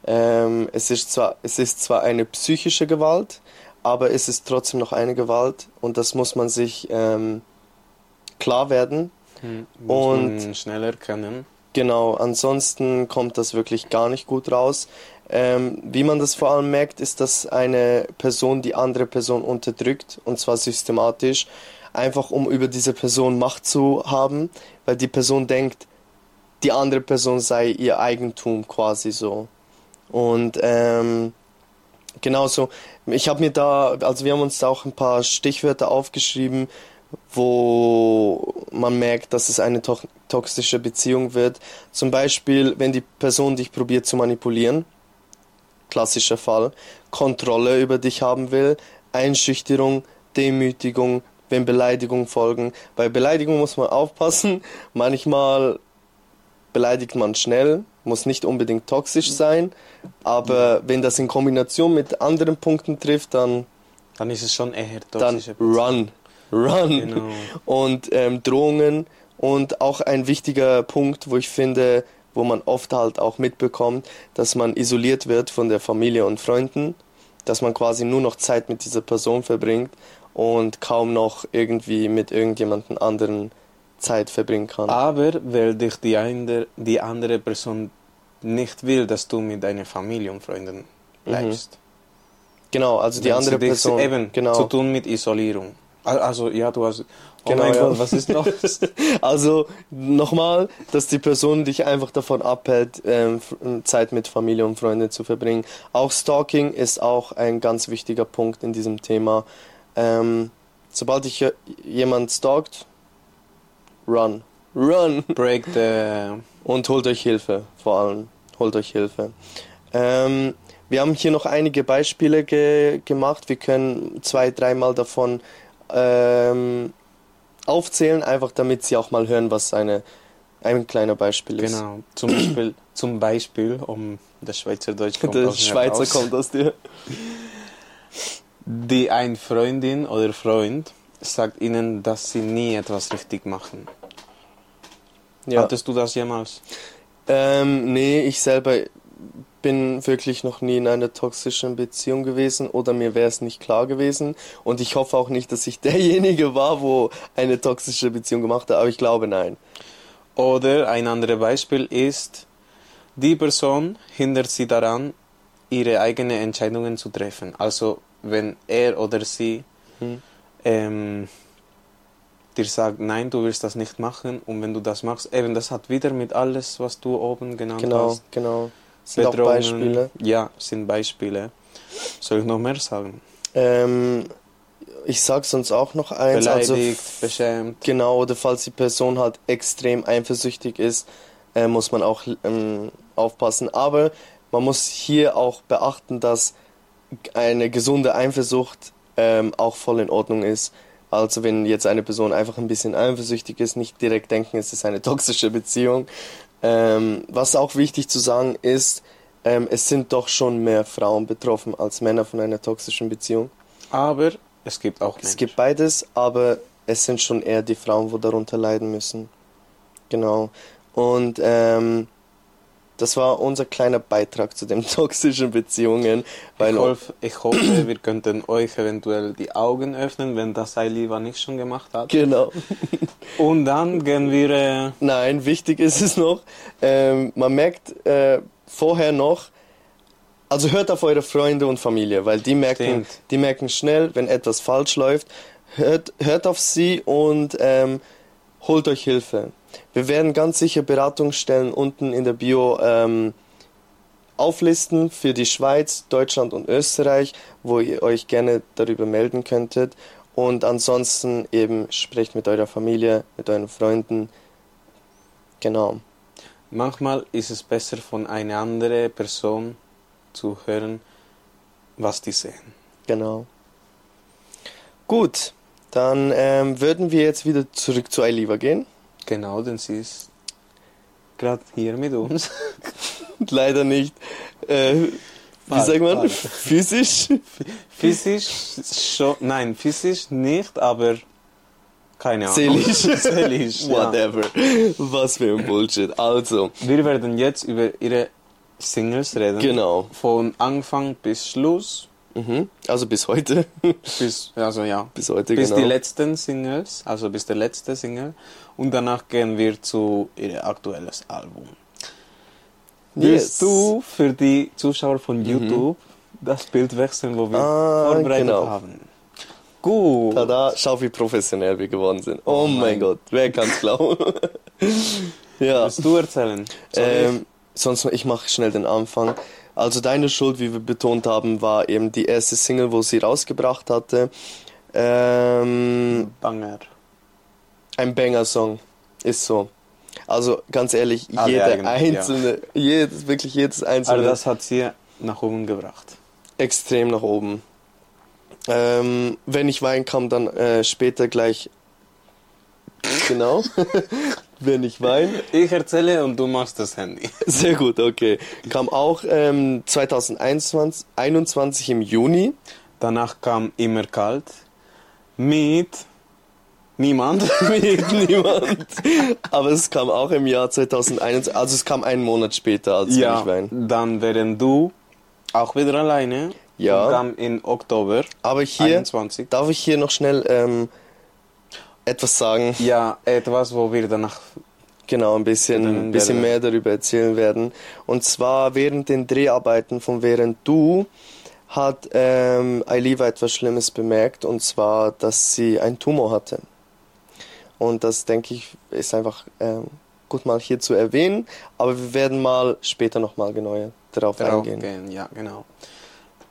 [SPEAKER 2] Ähm, es, ist zwar, es ist zwar eine psychische Gewalt, aber es ist trotzdem noch eine Gewalt und das muss man sich ähm, klar werden.
[SPEAKER 1] Hm, muss
[SPEAKER 2] Und-
[SPEAKER 1] man schnell erkennen.
[SPEAKER 2] Genau, ansonsten kommt das wirklich gar nicht gut raus. Ähm, wie man das vor allem merkt, ist, dass eine Person die andere Person unterdrückt und zwar systematisch, einfach um über diese Person Macht zu haben, weil die Person denkt, die andere Person sei ihr Eigentum quasi so. Und ähm, genauso, ich habe mir da, also wir haben uns da auch ein paar Stichwörter aufgeschrieben, wo man merkt, dass es eine to toxische Beziehung wird. Zum Beispiel, wenn die Person dich probiert zu manipulieren, klassischer Fall, Kontrolle über dich haben will, Einschüchterung, Demütigung, wenn Beleidigungen folgen. Bei Beleidigung muss man aufpassen. Manchmal beleidigt man schnell, muss nicht unbedingt toxisch sein, aber wenn das in Kombination mit anderen Punkten trifft, dann,
[SPEAKER 1] Dann ist es schon eher
[SPEAKER 2] dann
[SPEAKER 1] toxische Beziehung.
[SPEAKER 2] run. Run.
[SPEAKER 1] Genau.
[SPEAKER 2] Und ähm, Drohungen und auch ein wichtiger Punkt, wo ich finde, wo man oft halt auch mitbekommt, dass man isoliert wird von der Familie und Freunden, dass man quasi nur noch Zeit mit dieser Person verbringt und kaum noch irgendwie mit irgendjemandem anderen Zeit verbringen kann.
[SPEAKER 1] Aber weil dich die, eine, die andere Person nicht will, dass du mit deiner Familie und Freunden bleibst.
[SPEAKER 2] Genau, also die
[SPEAKER 1] Wenn
[SPEAKER 2] andere Person.
[SPEAKER 1] Eben,
[SPEAKER 2] genau.
[SPEAKER 1] zu tun mit Isolierung. Al- Also, ja, du hast... Oh
[SPEAKER 2] Genau,
[SPEAKER 1] mein
[SPEAKER 2] ja.
[SPEAKER 1] Gott, was ist los?
[SPEAKER 2] Also nochmal, dass die Person dich einfach davon abhält, ähm, Zeit mit Familie und Freunden zu verbringen. Auch Stalking ist auch ein ganz wichtiger Punkt in diesem Thema. Ähm, sobald dich jemand stalkt, run. Run!
[SPEAKER 1] Break the...
[SPEAKER 2] Und holt euch Hilfe, vor allem. Holt euch Hilfe. Ähm, wir haben hier noch einige Beispiele ge gemacht. Wir können zwei, dreimal davon ähm, aufzählen, einfach damit sie auch mal hören, was eine, ein kleiner Beispiel ist.
[SPEAKER 1] Genau. Zum Beispiel, zum Beispiel, um das Schweizerdeutsch kommt
[SPEAKER 2] Der Schweizer
[SPEAKER 1] raus.
[SPEAKER 2] kommt aus dir.
[SPEAKER 1] Die ein Freundin oder Freund sagt ihnen, dass sie nie etwas richtig machen.
[SPEAKER 2] Ja.
[SPEAKER 1] Hattest du das jemals?
[SPEAKER 2] Ähm, nee, ich selber bin wirklich noch nie in einer toxischen Beziehung gewesen oder mir wäre es nicht klar gewesen. Und ich hoffe auch nicht, dass ich derjenige war, wo eine toxische Beziehung gemacht hat, aber ich glaube nein.
[SPEAKER 1] Oder ein anderes Beispiel ist, die Person hindert sie daran, ihre eigenen Entscheidungen zu treffen. Also wenn er oder sie
[SPEAKER 2] Hm.
[SPEAKER 1] ähm, dir sagt, nein, du willst das nicht machen und wenn du das machst, eben das hat wieder mit alles, was du oben genannt
[SPEAKER 2] Genau,
[SPEAKER 1] hast.
[SPEAKER 2] genau. Das sind auch. Beispiele.
[SPEAKER 1] Ja, sind Beispiele. Soll ich noch mehr sagen?
[SPEAKER 2] Ähm, ich sag sonst auch noch eins. Also,
[SPEAKER 1] Beleidigt, beschämt.
[SPEAKER 2] Genau, oder falls die Person halt extrem eifersüchtig ist, äh, muss man auch ähm, aufpassen. Aber man muss hier auch beachten, dass eine gesunde Eifersucht ähm, auch voll in Ordnung ist. Also wenn jetzt eine Person einfach ein bisschen eifersüchtig ist, nicht direkt denken, es ist eine toxische Beziehung. Ähm, was auch wichtig zu sagen ist, ähm, es sind doch schon mehr Frauen betroffen als Männer von einer toxischen Beziehung.
[SPEAKER 1] Aber es gibt auch
[SPEAKER 2] Es
[SPEAKER 1] Menschen.
[SPEAKER 2] gibt beides, aber es sind schon eher die Frauen, wo darunter leiden müssen. Genau. Und ähm, das war unser kleiner Beitrag zu den toxischen Beziehungen, weil
[SPEAKER 1] ich, hoffe, ich hoffe, wir könnten euch eventuell die Augen öffnen, wenn das Ailiva nicht schon gemacht hat.
[SPEAKER 2] genau.
[SPEAKER 1] Und dann gehen wir. Äh,
[SPEAKER 2] Nein, wichtig ist es noch. Ähm, man merkt äh, vorher noch. Also hört auf eure Freunde und Familie, weil die merken,
[SPEAKER 1] Stimmt.
[SPEAKER 2] die merken schnell, wenn etwas falsch läuft. Hört, hört auf sie und ähm, holt euch Hilfe. Wir werden ganz sicher Beratungsstellen unten in der Bio ähm, auflisten für die Schweiz, Deutschland und Österreich, wo ihr euch gerne darüber melden könntet. Und ansonsten eben sprecht mit eurer Familie, mit euren Freunden. Genau.
[SPEAKER 1] manchmal ist es besser, von einer anderen Person zu hören, was die sehen.
[SPEAKER 2] Genau. Gut, dann ähm, würden wir jetzt wieder zurück zu Eiliva gehen.
[SPEAKER 1] Genau, denn sie ist gerade hier mit uns.
[SPEAKER 2] Leider nicht, äh, wie sagt man,
[SPEAKER 1] bald.
[SPEAKER 2] physisch.
[SPEAKER 1] Physisch schon, nein, physisch nicht, aber keine Ahnung.
[SPEAKER 2] Seelisch.
[SPEAKER 1] Seelisch, ja.
[SPEAKER 2] Whatever. Was für ein Bullshit. Also,
[SPEAKER 1] Wir werden jetzt über ihre Singles reden.
[SPEAKER 2] genau.
[SPEAKER 1] Von Anfang bis Schluss.
[SPEAKER 2] Mhm. Also bis heute.
[SPEAKER 1] Bis, also ja,
[SPEAKER 2] bis heute,
[SPEAKER 1] bis
[SPEAKER 2] genau.
[SPEAKER 1] die letzten Singles, also bis der letzte Single. Und danach gehen wir zu ihrem aktuelles Album. Willst
[SPEAKER 2] Yes.
[SPEAKER 1] du für die Zuschauer von YouTube das Bild wechseln, wo wir
[SPEAKER 2] Ah,
[SPEAKER 1] vorbereitet
[SPEAKER 2] genau.
[SPEAKER 1] haben? Gut.
[SPEAKER 2] Tada, schau wie professionell wir geworden sind. Oh,
[SPEAKER 1] Oh
[SPEAKER 2] mein
[SPEAKER 1] mein
[SPEAKER 2] Gott, wer kann's glauben? ja.
[SPEAKER 1] Willst du erzählen?
[SPEAKER 2] Ähm, sonst, ich mache schnell den Anfang. Also deine Schuld, wie wir betont haben, war eben die erste Single, wo sie rausgebracht hatte. Ähm?
[SPEAKER 1] Banger.
[SPEAKER 2] ein Banger-Song, ist so. Also ganz ehrlich,
[SPEAKER 1] Alle
[SPEAKER 2] jeder
[SPEAKER 1] ja.
[SPEAKER 2] einzelne, jedes, wirklich jedes einzelne,
[SPEAKER 1] Also das hat sie nach oben gebracht.
[SPEAKER 2] extrem nach oben. Ähm, wenn ich wein kam, dann äh, später gleich. Genau. wenn ich wein.
[SPEAKER 1] Ich erzähle und du machst das Handy.
[SPEAKER 2] Sehr gut, okay. Kam auch ähm, 2021 21 im Juni.
[SPEAKER 1] Danach kam Immer kalt mit niemand.
[SPEAKER 2] Mit niemand. Aber es kam auch im Jahr 2021. Also es kam einen Monat später als Wenn
[SPEAKER 1] ja,
[SPEAKER 2] ich wein.
[SPEAKER 1] dann wären du auch wieder alleine.
[SPEAKER 2] Ja.
[SPEAKER 1] Und kam in Oktober
[SPEAKER 2] Aber hier
[SPEAKER 1] 21.
[SPEAKER 2] darf ich hier noch schnell ähm, etwas sagen.
[SPEAKER 1] Ja, etwas, wo wir danach
[SPEAKER 2] Genau, ein bisschen, ein bisschen mehr darüber erzählen werden. Und zwar während den Dreharbeiten von Während Du hat ähm, Ailiva etwas Schlimmes bemerkt, und zwar, dass sie einen Tumor hatte. Und das, denke ich, ist einfach ähm, gut mal hier zu erwähnen, aber wir werden mal später nochmal genauer darauf
[SPEAKER 1] darauf
[SPEAKER 2] eingehen.
[SPEAKER 1] gehen. Ja, genau.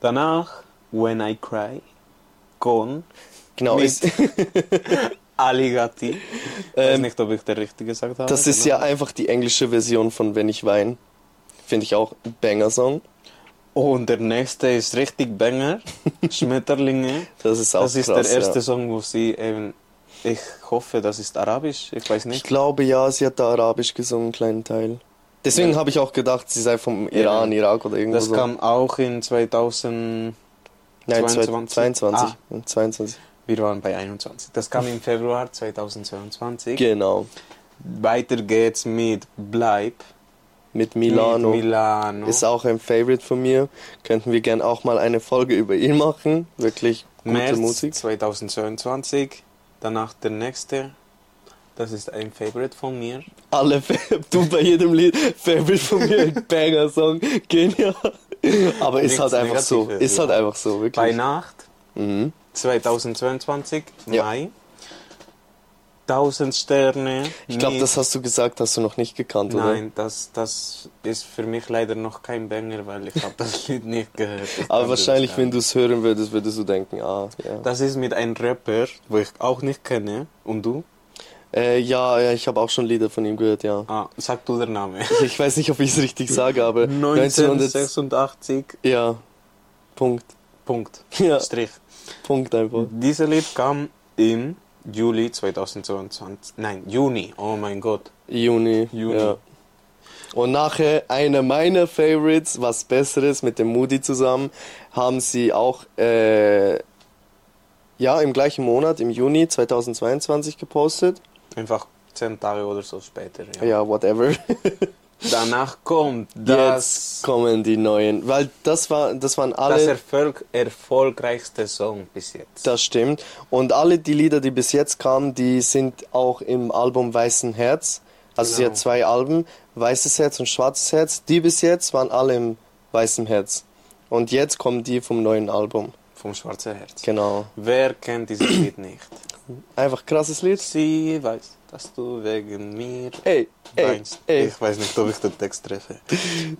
[SPEAKER 1] Danach When I Cry con
[SPEAKER 2] Genau,
[SPEAKER 1] Mit-
[SPEAKER 2] ist,
[SPEAKER 1] Alligati. Ich weiß
[SPEAKER 2] Ähm,
[SPEAKER 1] nicht, ob ich der richtig gesagt habe.
[SPEAKER 2] das ist
[SPEAKER 1] genau.
[SPEAKER 2] ja einfach die englische Version von Wenn ich wein. Finde ich auch Banger-Song.
[SPEAKER 1] Und der nächste ist richtig Banger. Schmetterlinge.
[SPEAKER 2] Das ist auch
[SPEAKER 1] Das ist
[SPEAKER 2] krass,
[SPEAKER 1] der erste
[SPEAKER 2] ja.
[SPEAKER 1] Song, wo sie eben. Ich hoffe, das ist Arabisch. Ich weiß
[SPEAKER 2] Ich
[SPEAKER 1] nicht.
[SPEAKER 2] glaube ja, sie hat da Arabisch gesungen, einen kleinen Teil. Deswegen
[SPEAKER 1] Ja.
[SPEAKER 2] habe ich auch gedacht, sie sei vom Iran, Irak oder irgendwo
[SPEAKER 1] Das
[SPEAKER 2] so.
[SPEAKER 1] kam auch in 2000.
[SPEAKER 2] Nein,
[SPEAKER 1] 22.
[SPEAKER 2] 22.
[SPEAKER 1] Ah.
[SPEAKER 2] 22.
[SPEAKER 1] Wir waren bei 21. Das kam im Februar 2022.
[SPEAKER 2] Genau.
[SPEAKER 1] Weiter geht's mit Bleib
[SPEAKER 2] mit Milano.
[SPEAKER 1] Mit Milano.
[SPEAKER 2] Ist auch ein Favorite von mir. Könnten wir gern auch mal eine Folge über ihn machen. Wirklich gute
[SPEAKER 1] März
[SPEAKER 2] Musik.
[SPEAKER 1] 2022. Danach der nächste. Das ist ein Favorite von mir.
[SPEAKER 2] Alle, du bei jedem Lied, Favorite von mir, ein Banger-Song. Genial. Aber ist
[SPEAKER 1] Nichts
[SPEAKER 2] halt einfach so. Ist halt einfach so,
[SPEAKER 1] Bei
[SPEAKER 2] wirklich.
[SPEAKER 1] Nacht
[SPEAKER 2] Mhm.
[SPEAKER 1] 2022.
[SPEAKER 2] Ja.
[SPEAKER 1] Mai. 1000 Sterne.
[SPEAKER 2] Ich glaube, das hast du gesagt, hast du noch nicht gekannt, oder?
[SPEAKER 1] Nein, das, das ist für mich leider noch kein Banger, weil ich habe das Lied nicht gehört. Ich
[SPEAKER 2] Aber wahrscheinlich, wenn du es hören würdest, würdest du denken, ah, ja.
[SPEAKER 1] Das ist mit einem Rapper, wo ich auch nicht kenne. Und du?
[SPEAKER 2] Äh, ja, ja, ich habe auch schon Lieder von ihm gehört, ja.
[SPEAKER 1] Ah, sag du den Namen.
[SPEAKER 2] Ich weiß nicht, ob ich es richtig sage, aber 1900...
[SPEAKER 1] 1986.
[SPEAKER 2] Ja, Punkt.
[SPEAKER 1] Punkt.
[SPEAKER 2] Ja,
[SPEAKER 1] Strich.
[SPEAKER 2] Punkt einfach.
[SPEAKER 1] Dieses Lied kam im Juli 2022. Nein, Juni. Oh mein Gott.
[SPEAKER 2] Juni.
[SPEAKER 1] Juni.
[SPEAKER 2] Ja. Und nachher einer meiner Favorites, was Besseres mit dem Moody zusammen, haben sie auch äh, ja im gleichen Monat, im Juni 2022 gepostet.
[SPEAKER 1] Einfach zehn Tage oder so später. Ja.
[SPEAKER 2] Ja, whatever.
[SPEAKER 1] Danach kommt das,
[SPEAKER 2] Jetzt kommen die neuen, weil das war, das waren
[SPEAKER 1] das
[SPEAKER 2] alle.
[SPEAKER 1] Erfolg, erfolgreichste Song bis jetzt.
[SPEAKER 2] Das stimmt. Und alle die Lieder, die bis jetzt kamen, die sind auch im Album Weißen Herz. Also sie
[SPEAKER 1] Genau.
[SPEAKER 2] hat zwei Alben, Weißes Herz und Schwarzes Herz. Die bis jetzt waren alle im Weißen Herz. Und jetzt kommen die vom neuen Album.
[SPEAKER 1] Vom Schwarze Herz.
[SPEAKER 2] Genau.
[SPEAKER 1] Wer kennt dieses Lied nicht?
[SPEAKER 2] Einfach krasses Lied.
[SPEAKER 1] Sie weiß, dass du wegen mir
[SPEAKER 2] Ey, ey,
[SPEAKER 1] weinst.
[SPEAKER 2] ey.
[SPEAKER 1] Ich weiß nicht, ob ich den Text treffe.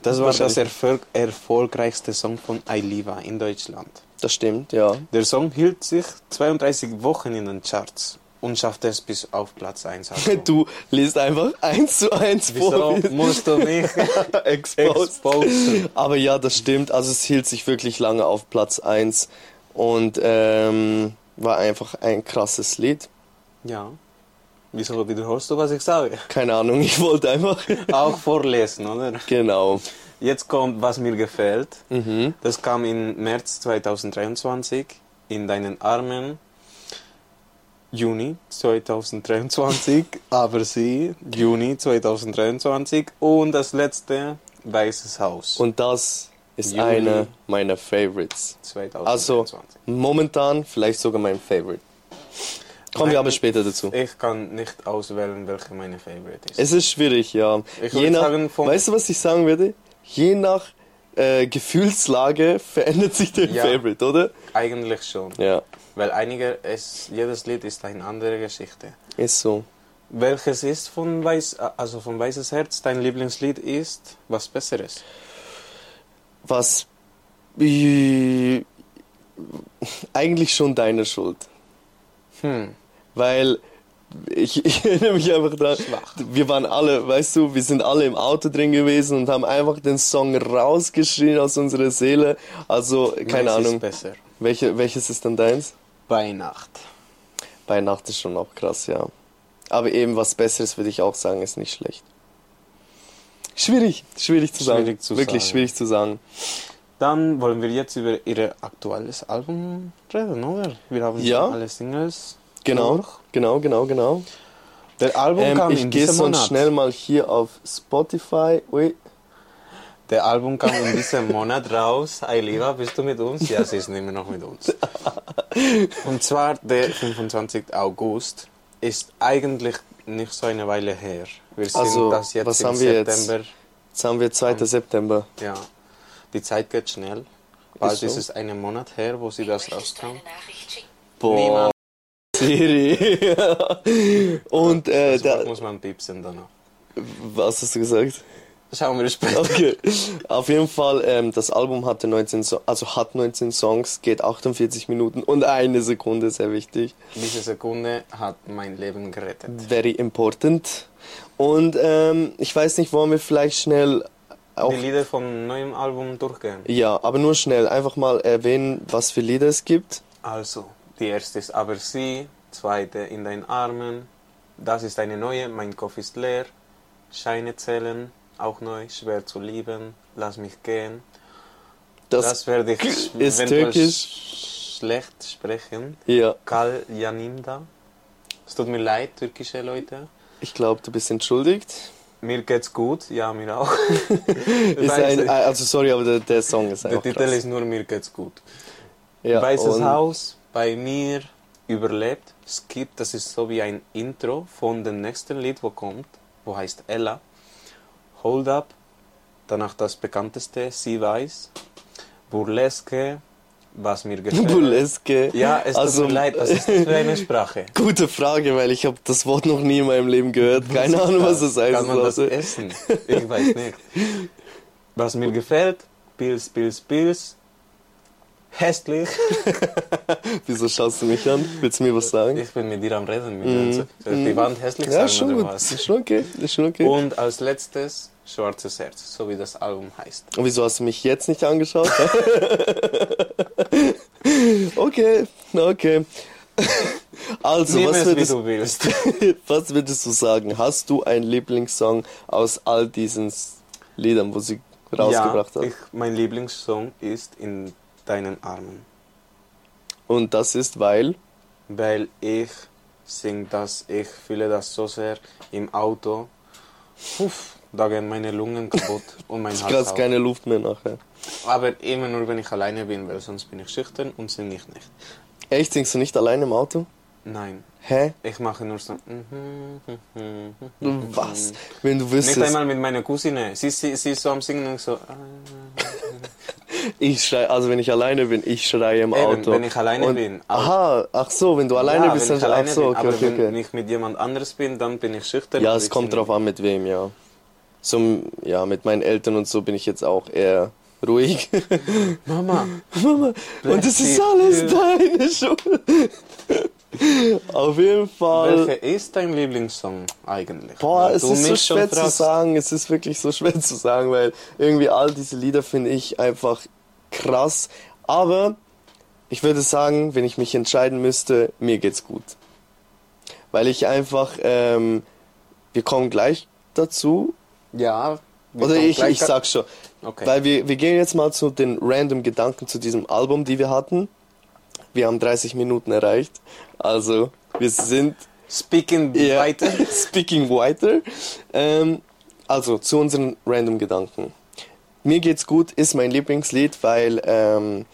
[SPEAKER 1] Das war das Erfolg, erfolgreichste Song von Ailiva in Deutschland.
[SPEAKER 2] Das stimmt, ja.
[SPEAKER 1] Der Song hielt sich 32 Wochen in den Charts und schaffte es bis auf Platz 1. Also.
[SPEAKER 2] Du liest einfach eins zu eins
[SPEAKER 1] Wieso
[SPEAKER 2] vor.
[SPEAKER 1] musst du mich exposen?
[SPEAKER 2] Aber ja, das stimmt. Also es hielt sich wirklich lange auf Platz 1 und ähm, war einfach ein krasses Lied.
[SPEAKER 1] Ja. Wieso wiederholst du, was ich sage?
[SPEAKER 2] Keine Ahnung, ich wollte einfach.
[SPEAKER 1] Auch vorlesen, oder?
[SPEAKER 2] genau.
[SPEAKER 1] Jetzt kommt, was mir gefällt.
[SPEAKER 2] Mhm.
[SPEAKER 1] Das kam im März 2023 in deinen Armen. Juni 2023, aber sie Juni 2023 und das letzte Weißes Haus
[SPEAKER 2] Und das ist
[SPEAKER 1] Juli.
[SPEAKER 2] einer meiner Favorites.
[SPEAKER 1] 2023.
[SPEAKER 2] Momentan vielleicht sogar mein Favorite. Kommen wir aber später dazu.
[SPEAKER 1] Ich kann nicht auswählen, welche meine Favorite ist.
[SPEAKER 2] Es ist schwierig, ja.
[SPEAKER 1] Ich
[SPEAKER 2] Je nach,
[SPEAKER 1] sagen,
[SPEAKER 2] weißt du, was ich sagen würde? Je nach äh, Gefühlslage verändert sich der
[SPEAKER 1] Ja.
[SPEAKER 2] Favorite, oder?
[SPEAKER 1] Eigentlich schon,
[SPEAKER 2] Ja,
[SPEAKER 1] weil einige, es, jedes Lied ist eine andere Geschichte.
[SPEAKER 2] ist so.
[SPEAKER 1] Welches ist von Weiß, also von Weißes Herz dein Lieblingslied ist? Was Besseres?
[SPEAKER 2] Was eigentlich schon deine Schuld.
[SPEAKER 1] Hm,
[SPEAKER 2] Weil ich, ich erinnere mich einfach
[SPEAKER 1] Schwach.
[SPEAKER 2] wir waren alle, weißt du, wir sind alle im Auto drin gewesen und haben einfach den Song rausgeschrien aus unserer Seele. Also, keine
[SPEAKER 1] meins
[SPEAKER 2] Ahnung,
[SPEAKER 1] Ist besser.
[SPEAKER 2] welche, welches ist dann deins?
[SPEAKER 1] Bei Nacht.
[SPEAKER 2] Bei Nacht ist schon auch krass, ja. Aber eben was Besseres würde ich auch sagen, ist nicht schlecht. Schwierig, schwierig zu sagen.
[SPEAKER 1] Schwierig zu
[SPEAKER 2] Wirklich
[SPEAKER 1] sagen.
[SPEAKER 2] schwierig zu sagen.
[SPEAKER 1] Dann wollen wir jetzt über ihr aktuelles Album reden, oder? Wir haben
[SPEAKER 2] Ja.
[SPEAKER 1] alle Singles.
[SPEAKER 2] Genau,
[SPEAKER 1] durch.
[SPEAKER 2] genau, genau, genau.
[SPEAKER 1] Der Album
[SPEAKER 2] Ähm,
[SPEAKER 1] kam
[SPEAKER 2] ich
[SPEAKER 1] in
[SPEAKER 2] gehe
[SPEAKER 1] diesem
[SPEAKER 2] sonst
[SPEAKER 1] Monat.
[SPEAKER 2] schnell mal hier auf Spotify. Ui,
[SPEAKER 1] Der Album kam in diesem Monat raus. Ailiva, bist du mit uns? Ja, sie ist immer noch mit uns. Und zwar der 25. August ist eigentlich nicht so eine Weile her. Wir sind
[SPEAKER 2] Also,
[SPEAKER 1] das jetzt
[SPEAKER 2] was
[SPEAKER 1] im
[SPEAKER 2] haben wir jetzt?
[SPEAKER 1] September.
[SPEAKER 2] jetzt haben wir 2. September.
[SPEAKER 1] Ja, die Zeit geht schnell. Bald
[SPEAKER 2] so.
[SPEAKER 1] ist es einen Monat her, wo sie das rauskam.
[SPEAKER 2] Boah,
[SPEAKER 1] Niemand.
[SPEAKER 2] Siri. Und äh,
[SPEAKER 1] Das
[SPEAKER 2] da,
[SPEAKER 1] muss man piepsen danach.
[SPEAKER 2] was hast du gesagt?
[SPEAKER 1] Schauen wir später.
[SPEAKER 2] Okay. Auf jeden Fall, ähm, das Album hatte 19, so also hat 19 Songs, geht 48 Minuten und eine Sekunde, sehr wichtig.
[SPEAKER 1] Diese Sekunde hat mein Leben gerettet.
[SPEAKER 2] Very important. Und ähm, ich weiß nicht, wollen wir vielleicht schnell auch.
[SPEAKER 1] Die Lieder vom neuen Album durchgehen.
[SPEAKER 2] Ja, aber nur schnell einfach mal erwähnen, was für Lieder es gibt.
[SPEAKER 1] Also, die erste ist Aber sie, zweite In deinen Armen. Das ist eine neue, Mein Kopf ist leer. Scheine zählen, auch neu, schwer zu lieben. Lass mich gehen.
[SPEAKER 2] Das,
[SPEAKER 1] Das, werde ich
[SPEAKER 2] ist türkisch.
[SPEAKER 1] schlecht sprechen.
[SPEAKER 2] ja,
[SPEAKER 1] Kal Yanimda. Es tut mir leid, türkische Leute.
[SPEAKER 2] ich glaube, du bist entschuldigt.
[SPEAKER 1] Mir geht's gut, ja, mir auch.
[SPEAKER 2] Ein, also sorry, aber der, der Song ist
[SPEAKER 1] der
[SPEAKER 2] einfach
[SPEAKER 1] Titel
[SPEAKER 2] krass.
[SPEAKER 1] ist nur Mir geht's gut.
[SPEAKER 2] ja,
[SPEAKER 1] Weißes Haus bei mir überlebt. Es gibt, das ist so wie ein Intro von dem nächsten Lied, wo kommt, wo heißt Ella. Hold Up, danach das bekannteste, Sie weiß. Burlesque, was mir gefällt.
[SPEAKER 2] Burlesque.
[SPEAKER 1] Ja, es
[SPEAKER 2] also,
[SPEAKER 1] tut mir leid, was ist das für eine Sprache?
[SPEAKER 2] Gute Frage, weil ich habe das Wort noch nie in meinem Leben gehört. Keine Ahnung, was das heißt.
[SPEAKER 1] Kann man das essen? Ich weiß nicht. Was mir gefällt, Pilz, Pilz, Pilz. Hässlich.
[SPEAKER 2] Wieso schaust du mich an? Willst du mir was sagen?
[SPEAKER 1] Ich bin mit dir am Reden. Mit
[SPEAKER 2] Mhm.
[SPEAKER 1] Ich die Wand hässlich
[SPEAKER 2] Ja,
[SPEAKER 1] sagen
[SPEAKER 2] schon
[SPEAKER 1] oder
[SPEAKER 2] gut.
[SPEAKER 1] was?
[SPEAKER 2] Ist schon okay. Ist schon okay.
[SPEAKER 1] Und als letztes Schwarzes Herz, so wie das Album heißt.
[SPEAKER 2] Und wieso hast du mich jetzt nicht angeschaut? okay, okay. Also,
[SPEAKER 1] Nimm
[SPEAKER 2] was würdest,
[SPEAKER 1] du willst.
[SPEAKER 2] was würdest du sagen? Hast du einen Lieblingssong aus all diesen Liedern, wo sie rausgebracht
[SPEAKER 1] ja,
[SPEAKER 2] hat?
[SPEAKER 1] ich, mein Lieblingssong ist In deinen Armen.
[SPEAKER 2] Und das ist, weil.
[SPEAKER 1] Weil ich sing das, ich fühle das so sehr im Auto. Uff, da gehen meine Lungen kaputt und mein
[SPEAKER 2] Ich
[SPEAKER 1] Hals
[SPEAKER 2] kriegst
[SPEAKER 1] auch.
[SPEAKER 2] keine Luft mehr nachher.
[SPEAKER 1] Aber immer nur, wenn ich alleine bin, weil sonst bin ich schüchtern und singe ich nicht.
[SPEAKER 2] Echt, singst du nicht alleine im Auto?
[SPEAKER 1] Nein,
[SPEAKER 2] Hä?
[SPEAKER 1] ich mache nur so.
[SPEAKER 2] Was? Wenn du
[SPEAKER 1] Nicht
[SPEAKER 2] wüsstest,
[SPEAKER 1] einmal mit meiner Cousine. Sie, sie, sie ist so am Singen und so.
[SPEAKER 2] Ich schrei, also wenn ich alleine bin, ich schreie im
[SPEAKER 1] Eben,
[SPEAKER 2] Auto.
[SPEAKER 1] wenn ich alleine
[SPEAKER 2] Und-
[SPEAKER 1] bin.
[SPEAKER 2] Aha, ach so, wenn du alleine
[SPEAKER 1] ja,
[SPEAKER 2] bist,
[SPEAKER 1] wenn
[SPEAKER 2] dann
[SPEAKER 1] ich
[SPEAKER 2] ach
[SPEAKER 1] alleine
[SPEAKER 2] so, okay,
[SPEAKER 1] Aber
[SPEAKER 2] okay,
[SPEAKER 1] wenn
[SPEAKER 2] okay.
[SPEAKER 1] ich mit jemand anderes bin, dann bin ich schüchtern.
[SPEAKER 2] Ja, es
[SPEAKER 1] ich
[SPEAKER 2] kommt drauf an, mit wem, ja. So, ja, mit meinen Eltern und so bin ich jetzt auch eher ruhig.
[SPEAKER 1] Mama,
[SPEAKER 2] Mama, und das ist alles deine Schuld. Auf jeden Fall.
[SPEAKER 1] welcher ist dein Lieblingssong eigentlich?
[SPEAKER 2] Boah, es ist so schwer zu sagen. Es ist wirklich so schwer zu sagen, weil irgendwie all diese Lieder finde ich einfach krass. Aber ich würde sagen, wenn ich mich entscheiden müsste, mir geht's gut. Weil ich einfach, ähm, wir kommen gleich dazu.
[SPEAKER 1] Ja.
[SPEAKER 2] Oder ich, ich
[SPEAKER 1] da-
[SPEAKER 2] sag schon.
[SPEAKER 1] Okay.
[SPEAKER 2] Weil wir, wir gehen jetzt mal zu den random Gedanken zu diesem Album, die wir hatten. Wir haben 30 Minuten erreicht. Also, wir sind
[SPEAKER 1] Speaking
[SPEAKER 2] Ja.
[SPEAKER 1] weiter.
[SPEAKER 2] Speaking weiter. Ähm, also zu unseren random Gedanken. Mir geht's gut ist mein Lieblingslied, weil ähm,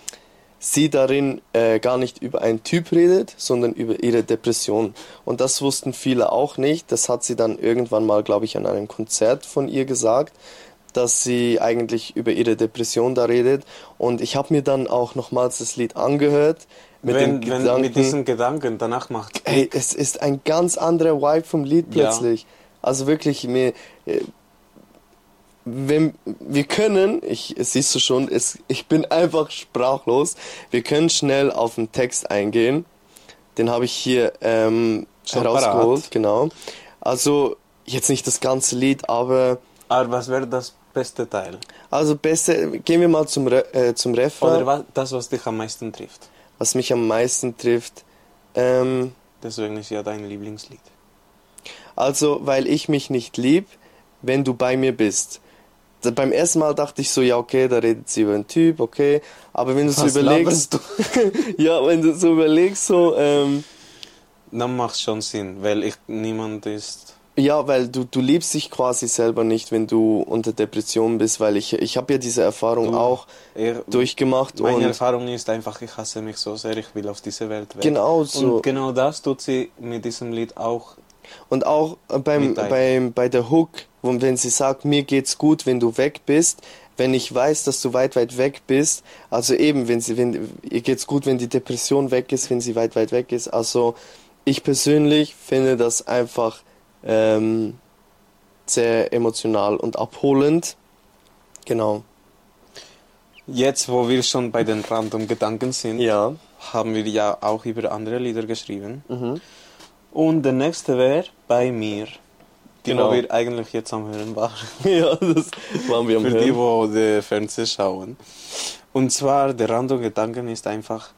[SPEAKER 2] sie darin äh, gar nicht über einen Typ redet, sondern über ihre Depression. Und das wussten viele auch nicht. Das hat sie dann irgendwann mal, glaube ich, an einem Konzert von ihr gesagt, dass sie eigentlich über ihre Depression da redet. Und ich habe mir dann auch nochmals das Lied angehört. Mit
[SPEAKER 1] wenn,
[SPEAKER 2] dem
[SPEAKER 1] wenn
[SPEAKER 2] Gedanken,
[SPEAKER 1] mit diesen Gedanken danach macht.
[SPEAKER 2] Ey, es ist ein ganz anderer Vibe vom Lied
[SPEAKER 1] Ja.
[SPEAKER 2] plötzlich. Also wirklich, mir, äh, wenn, wir können, ich, siehst du schon, es, ich bin einfach sprachlos. Wir können schnell auf den Text eingehen. Den habe ich hier ähm,
[SPEAKER 1] Schon
[SPEAKER 2] herausgeholt,
[SPEAKER 1] parat.
[SPEAKER 2] genau. Also jetzt nicht das ganze Lied, aber
[SPEAKER 1] Aber was wäre das beste Teil?
[SPEAKER 2] also beste, gehen wir mal zum, Re, äh, zum Refrain,
[SPEAKER 1] Oder was, das, was dich am meisten trifft?
[SPEAKER 2] was mich am meisten trifft. Ähm,
[SPEAKER 1] Deswegen ist ja dein Lieblingslied.
[SPEAKER 2] Also, weil ich mich nicht lieb, wenn du bei mir bist. Da- Beim ersten Mal dachte ich so, ja, okay, da redet sie über einen Typ, okay. Aber wenn du so
[SPEAKER 1] Was
[SPEAKER 2] überlegst,
[SPEAKER 1] laberst
[SPEAKER 2] ja, wenn du so überlegst, so, ähm,
[SPEAKER 1] Dann macht schon Sinn, weil ich niemand ist.
[SPEAKER 2] Ja, weil du, du liebst dich quasi selber nicht, wenn du unter Depression bist, weil ich, ich habe ja diese Erfahrung
[SPEAKER 1] Du-
[SPEAKER 2] auch
[SPEAKER 1] Er,
[SPEAKER 2] durchgemacht
[SPEAKER 1] meine
[SPEAKER 2] und
[SPEAKER 1] Erfahrung ist einfach, ich hasse mich so sehr, ich will auf diese Welt weg.
[SPEAKER 2] genau so.
[SPEAKER 1] Und genau das tut sie mit diesem Lied auch.
[SPEAKER 2] Und auch beim, beim, bei der Hook, wenn sie sagt, mir geht's gut, wenn du weg bist, wenn ich weiß, dass du weit, weit weg bist, also eben, wenn sie, wenn, ihr geht's gut, wenn die Depression weg ist, wenn sie weit, weit weg ist. Also ich persönlich finde das einfach ähm, sehr emotional und abholend. Genau.
[SPEAKER 1] Jetzt, wo wir schon bei den random Gedanken sind,
[SPEAKER 2] Ja.
[SPEAKER 1] haben wir ja auch über andere Lieder geschrieben.
[SPEAKER 2] Mhm.
[SPEAKER 1] Und der nächste wäre bei mir. Die,
[SPEAKER 2] Genau.
[SPEAKER 1] wir eigentlich jetzt am Hören waren.
[SPEAKER 2] ja, das waren wir am
[SPEAKER 1] Für die,
[SPEAKER 2] Hören.
[SPEAKER 1] wo den Fernseher schauen. Und zwar, der random Gedanken ist einfach,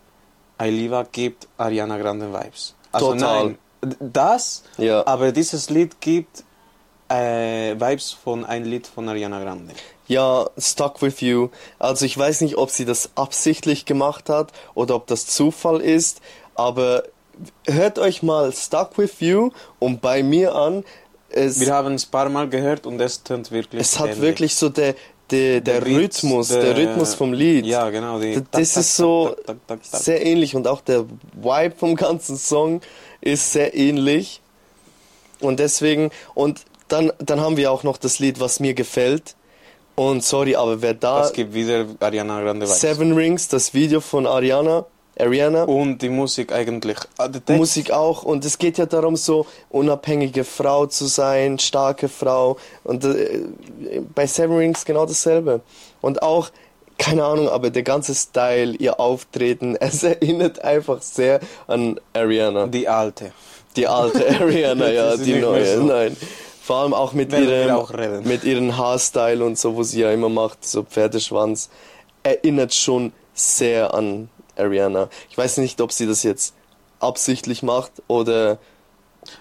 [SPEAKER 1] Ailiva gibt Ariana Grande Vibes. Also
[SPEAKER 2] Total.
[SPEAKER 1] nein, das,
[SPEAKER 2] Ja.
[SPEAKER 1] aber dieses Lied gibt äh, Vibes von ein Lied von Ariana Grande.
[SPEAKER 2] Ja, Stuck with You. Also ich weiß nicht, ob sie das absichtlich gemacht hat oder ob das Zufall ist, aber hört euch mal Stuck with You und bei mir an. es,
[SPEAKER 1] Wir haben es ein paar Mal gehört und es tönt wirklich
[SPEAKER 2] es hat
[SPEAKER 1] ähnlich.
[SPEAKER 2] wirklich so der, der, der,
[SPEAKER 1] Der
[SPEAKER 2] Rhythmus, der,
[SPEAKER 1] der-
[SPEAKER 2] Rhythmus vom Lied.
[SPEAKER 1] Ja, genau.
[SPEAKER 2] Das ist so
[SPEAKER 1] tak, tak, tak, tak.
[SPEAKER 2] sehr ähnlich und auch der Vibe vom ganzen Song ist sehr ähnlich. Und deswegen, und dann, dann haben wir auch noch das Lied, was mir gefällt. Und sorry, aber wer da
[SPEAKER 1] Es gibt wieder Ariana Grande Vibes.
[SPEAKER 2] Seven Rings, das Video von Ariana, Ariana,
[SPEAKER 1] Und die Musik eigentlich. Ah, Text,
[SPEAKER 2] Musik auch. Und es geht ja darum, so unabhängige Frau zu sein, starke Frau. Und äh, bei Seven Rings genau dasselbe. Und auch, keine Ahnung, aber der ganze Style, ihr Auftreten, es erinnert einfach sehr an Ariana.
[SPEAKER 1] Die alte.
[SPEAKER 2] Die alte Ariana, ja, die neue.
[SPEAKER 1] so.
[SPEAKER 2] Nein. Vor allem auch mit ihrem,
[SPEAKER 1] auch
[SPEAKER 2] mit ihrem Haarstyle und so, wo sie ja immer macht, so Pferdeschwanz, erinnert schon sehr an Ariana. Ich weiß nicht, ob sie das jetzt absichtlich macht oder.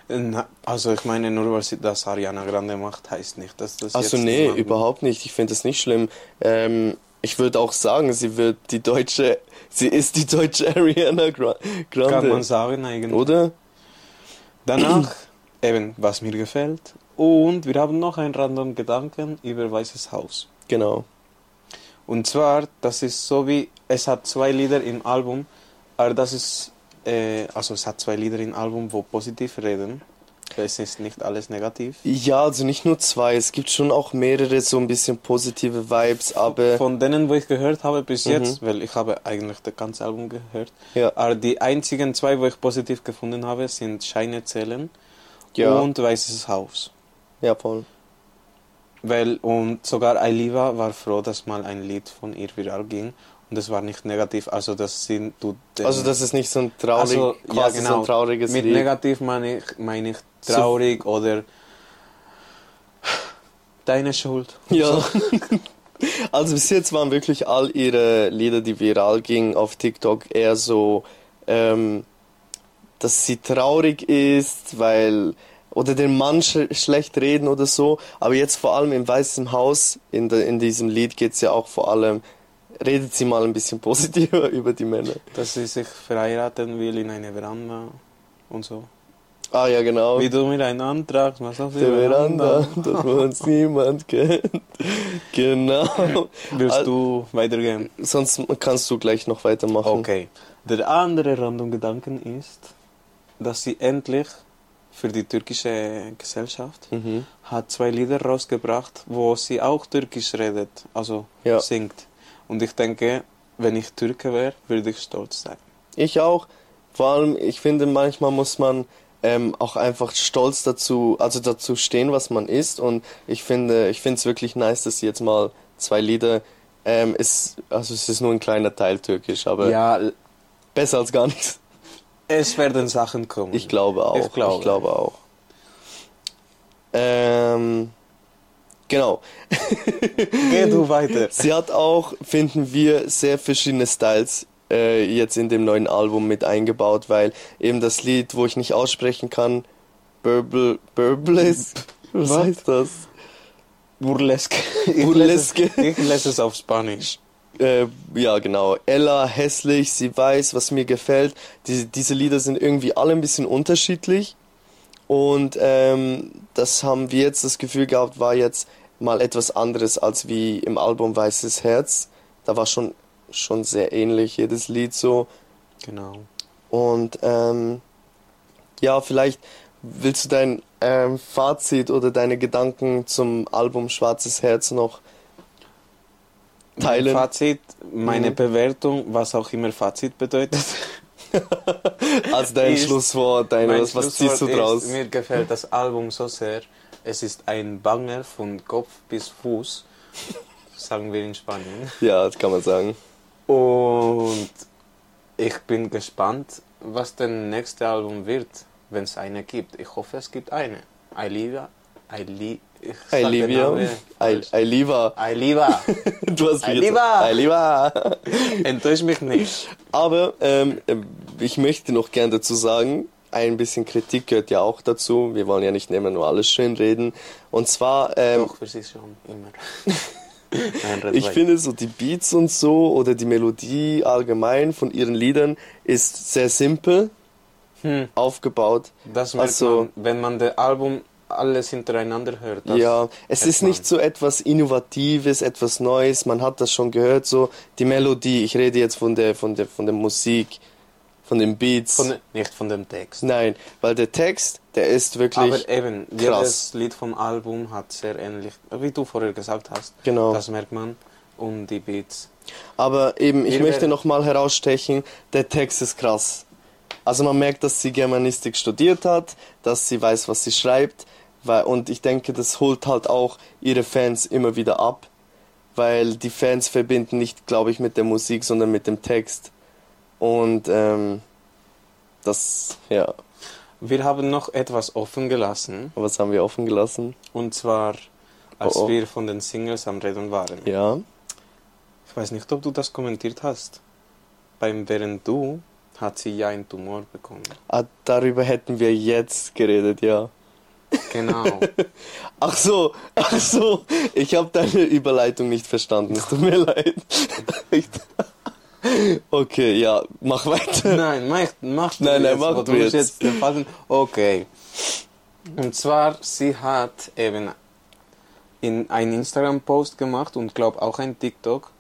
[SPEAKER 1] Na, Also ich meine, nur weil sie das Ariana Grande macht, heißt nicht, dass das
[SPEAKER 2] Also nee, überhaupt nicht. Ich finde das nicht schlimm. Ähm, ich würde auch sagen, sie wird die deutsche, sie ist die deutsche Ariana Gra Grande.
[SPEAKER 1] Kann man sagen eigentlich.
[SPEAKER 2] Oder?
[SPEAKER 1] Danach eben, was mir gefällt. Und wir haben noch einen random Gedanken über Weißes Haus.
[SPEAKER 2] Genau.
[SPEAKER 1] Und zwar, das ist so wie, es hat zwei Lieder im Album, aber das ist, äh, also es hat zwei Lieder im Album, wo positiv reden. Es ist nicht alles negativ.
[SPEAKER 2] Ja, also nicht nur zwei, es gibt schon auch mehrere so ein bisschen positive Vibes, aber
[SPEAKER 1] Von denen, wo ich gehört habe bis
[SPEAKER 2] Mhm.
[SPEAKER 1] jetzt, weil ich habe eigentlich das ganze Album gehört,
[SPEAKER 2] ja,
[SPEAKER 1] aber die einzigen zwei, wo ich positiv gefunden habe, sind Scheine zählen
[SPEAKER 2] ja,
[SPEAKER 1] und Weißes Haus.
[SPEAKER 2] ja, voll.
[SPEAKER 1] Weil, und sogar Ailiva war froh, dass mal ein Lied von ihr viral ging. Und es war nicht negativ. Also, das sind du.
[SPEAKER 2] Also das ist nicht so ein traurig,
[SPEAKER 1] Also, ja,
[SPEAKER 2] quasi so
[SPEAKER 1] genau.
[SPEAKER 2] ein trauriges
[SPEAKER 1] Mit
[SPEAKER 2] Lied.
[SPEAKER 1] negativ meine ich, meine ich traurig oder. Deine Schuld.
[SPEAKER 2] Ja. Also bis jetzt waren wirklich all ihre Lieder, die viral gingen auf TikTok, eher so, ähm, dass sie traurig ist, weil oder den Mann sch schlecht reden oder so. Aber jetzt vor allem im Weißen Haus, in, de, in diesem Lied geht es ja auch vor allem, redet sie mal ein bisschen positiver über die Männer.
[SPEAKER 1] Dass sie sich verheiraten will in eine Veranda und so.
[SPEAKER 2] Ah ja, genau.
[SPEAKER 1] Wie du mir einen Antrag machst auf die
[SPEAKER 2] Der Veranda, wo uns niemand kennt. Genau.
[SPEAKER 1] Willst du weitergehen?
[SPEAKER 2] Sonst kannst du gleich noch weitermachen.
[SPEAKER 1] Okay. Der andere random Gedanken ist, dass sie endlich für die türkische Gesellschaft
[SPEAKER 2] Mhm.
[SPEAKER 1] hat zwei Lieder rausgebracht, wo sie auch türkisch redet, also
[SPEAKER 2] Ja.
[SPEAKER 1] singt. Und ich denke, wenn ich Türke wäre, würde ich stolz sein.
[SPEAKER 2] Ich auch. Vor allem, ich finde, manchmal muss man ähm, auch einfach stolz dazu, also dazu stehen, was man ist. Und ich finde, ich finde es wirklich nice, dass sie jetzt mal zwei Lieder, ähm, ist, also es ist nur ein kleiner Teil türkisch, aber
[SPEAKER 1] ja,
[SPEAKER 2] besser als gar nichts.
[SPEAKER 1] es werden Sachen kommen.
[SPEAKER 2] Ich glaube auch.
[SPEAKER 1] Ich glaube.
[SPEAKER 2] Ich glaube auch. Ähm, genau.
[SPEAKER 1] Geh du weiter.
[SPEAKER 2] Sie hat auch, finden wir, sehr verschiedene Styles äh, jetzt in dem neuen Album mit eingebaut, weil eben das Lied, wo ich nicht aussprechen kann, Burble, Burblesque, was
[SPEAKER 1] Was?
[SPEAKER 2] heißt das?
[SPEAKER 1] Burlesque. Ich
[SPEAKER 2] Burlesque.
[SPEAKER 1] lese es- Ich lese es auf Spanisch.
[SPEAKER 2] Äh, ja, genau. Ella, hässlich, sie weiß, was mir gefällt. Die, diese Lieder sind irgendwie alle ein bisschen unterschiedlich. Und ähm, das haben wir jetzt das Gefühl gehabt, war jetzt mal etwas anderes als wie im Album Weißes Herz. Da war schon, schon sehr ähnlich jedes Lied so.
[SPEAKER 1] Genau.
[SPEAKER 2] Und ähm, ja, vielleicht willst du dein ähm, Fazit oder deine Gedanken zum Album Schwarzes Herz noch teilen?
[SPEAKER 1] Mein Fazit, meine
[SPEAKER 2] Mhm.
[SPEAKER 1] Bewertung, was auch immer Fazit bedeutet.
[SPEAKER 2] Als dein Schlusswort, dein, was, was ziehst du
[SPEAKER 1] Schlusswort
[SPEAKER 2] draus?
[SPEAKER 1] Ist, mir gefällt das Album so sehr. Es ist ein Banger von Kopf bis Fuß, sagen wir in Spanien.
[SPEAKER 2] Ja, das kann man sagen.
[SPEAKER 1] Und ich bin gespannt, was das nächste Album wird, wenn es eine gibt. Ich hoffe, es gibt eine. Olivia, Namen falsch.
[SPEAKER 2] Oliva.
[SPEAKER 1] Olivia,
[SPEAKER 2] Du hast jetzt. Oliva.
[SPEAKER 1] enttäusch mich nicht.
[SPEAKER 2] Aber ähm, ich möchte noch gern dazu sagen, ein bisschen Kritik gehört ja auch dazu. Wir wollen ja nicht immer nur alles schön reden. Und zwar, ähm,
[SPEAKER 1] Doch, für sie schon immer.
[SPEAKER 2] Ich finde so die Beats und so oder die Melodie allgemein von ihren Liedern ist sehr simpel
[SPEAKER 1] Hm.
[SPEAKER 2] aufgebaut.
[SPEAKER 1] Das merkt
[SPEAKER 2] Also-
[SPEAKER 1] man, wenn man das Album alles hintereinander hört.
[SPEAKER 2] Ja, es ist
[SPEAKER 1] man.
[SPEAKER 2] nicht so etwas Innovatives, etwas Neues. Man hat das schon gehört, so die Melodie. Ich rede jetzt von der, von der, von der Musik, von den Beats.
[SPEAKER 1] Von, nicht von dem Text.
[SPEAKER 2] Nein, weil der Text, der ist wirklich.
[SPEAKER 1] Aber eben,
[SPEAKER 2] krass.
[SPEAKER 1] jedes Lied vom Album hat sehr ähnlich, wie du vorher gesagt hast.
[SPEAKER 2] Genau.
[SPEAKER 1] Das merkt man. Und die Beats.
[SPEAKER 2] Aber eben, ich
[SPEAKER 1] Wir
[SPEAKER 2] möchte nochmal herausstechen, der Text ist krass. Also man merkt, dass sie Germanistik studiert hat, dass sie weiß, was sie schreibt. Weil, und ich denke, das holt halt auch ihre Fans immer wieder ab. Weil die Fans verbinden nicht, glaube ich, mit der Musik, sondern mit dem Text. Und ähm, das, ja,
[SPEAKER 1] Wir haben noch etwas offen gelassen.
[SPEAKER 2] was haben wir offen gelassen?
[SPEAKER 1] Und zwar, als
[SPEAKER 2] Oh, oh.
[SPEAKER 1] wir von den Singles am Reden waren.
[SPEAKER 2] Ja,
[SPEAKER 1] Ich weiß nicht, ob du das kommentiert hast. Beim Während du hat sie ja einen Tumor bekommen.
[SPEAKER 2] ah, darüber hätten wir jetzt geredet, ja.
[SPEAKER 1] Genau.
[SPEAKER 2] Ach so, ach so, ich habe deine Überleitung nicht verstanden. Es tut mir leid. Ich- okay, ja, mach weiter.
[SPEAKER 1] nein, mach, mach
[SPEAKER 2] Nein, nein,
[SPEAKER 1] jetzt,
[SPEAKER 2] mach du jetzt.
[SPEAKER 1] den Faden- Okay. Und zwar, sie hat eben in einen Instagram-Post gemacht und glaube auch ein TikTok,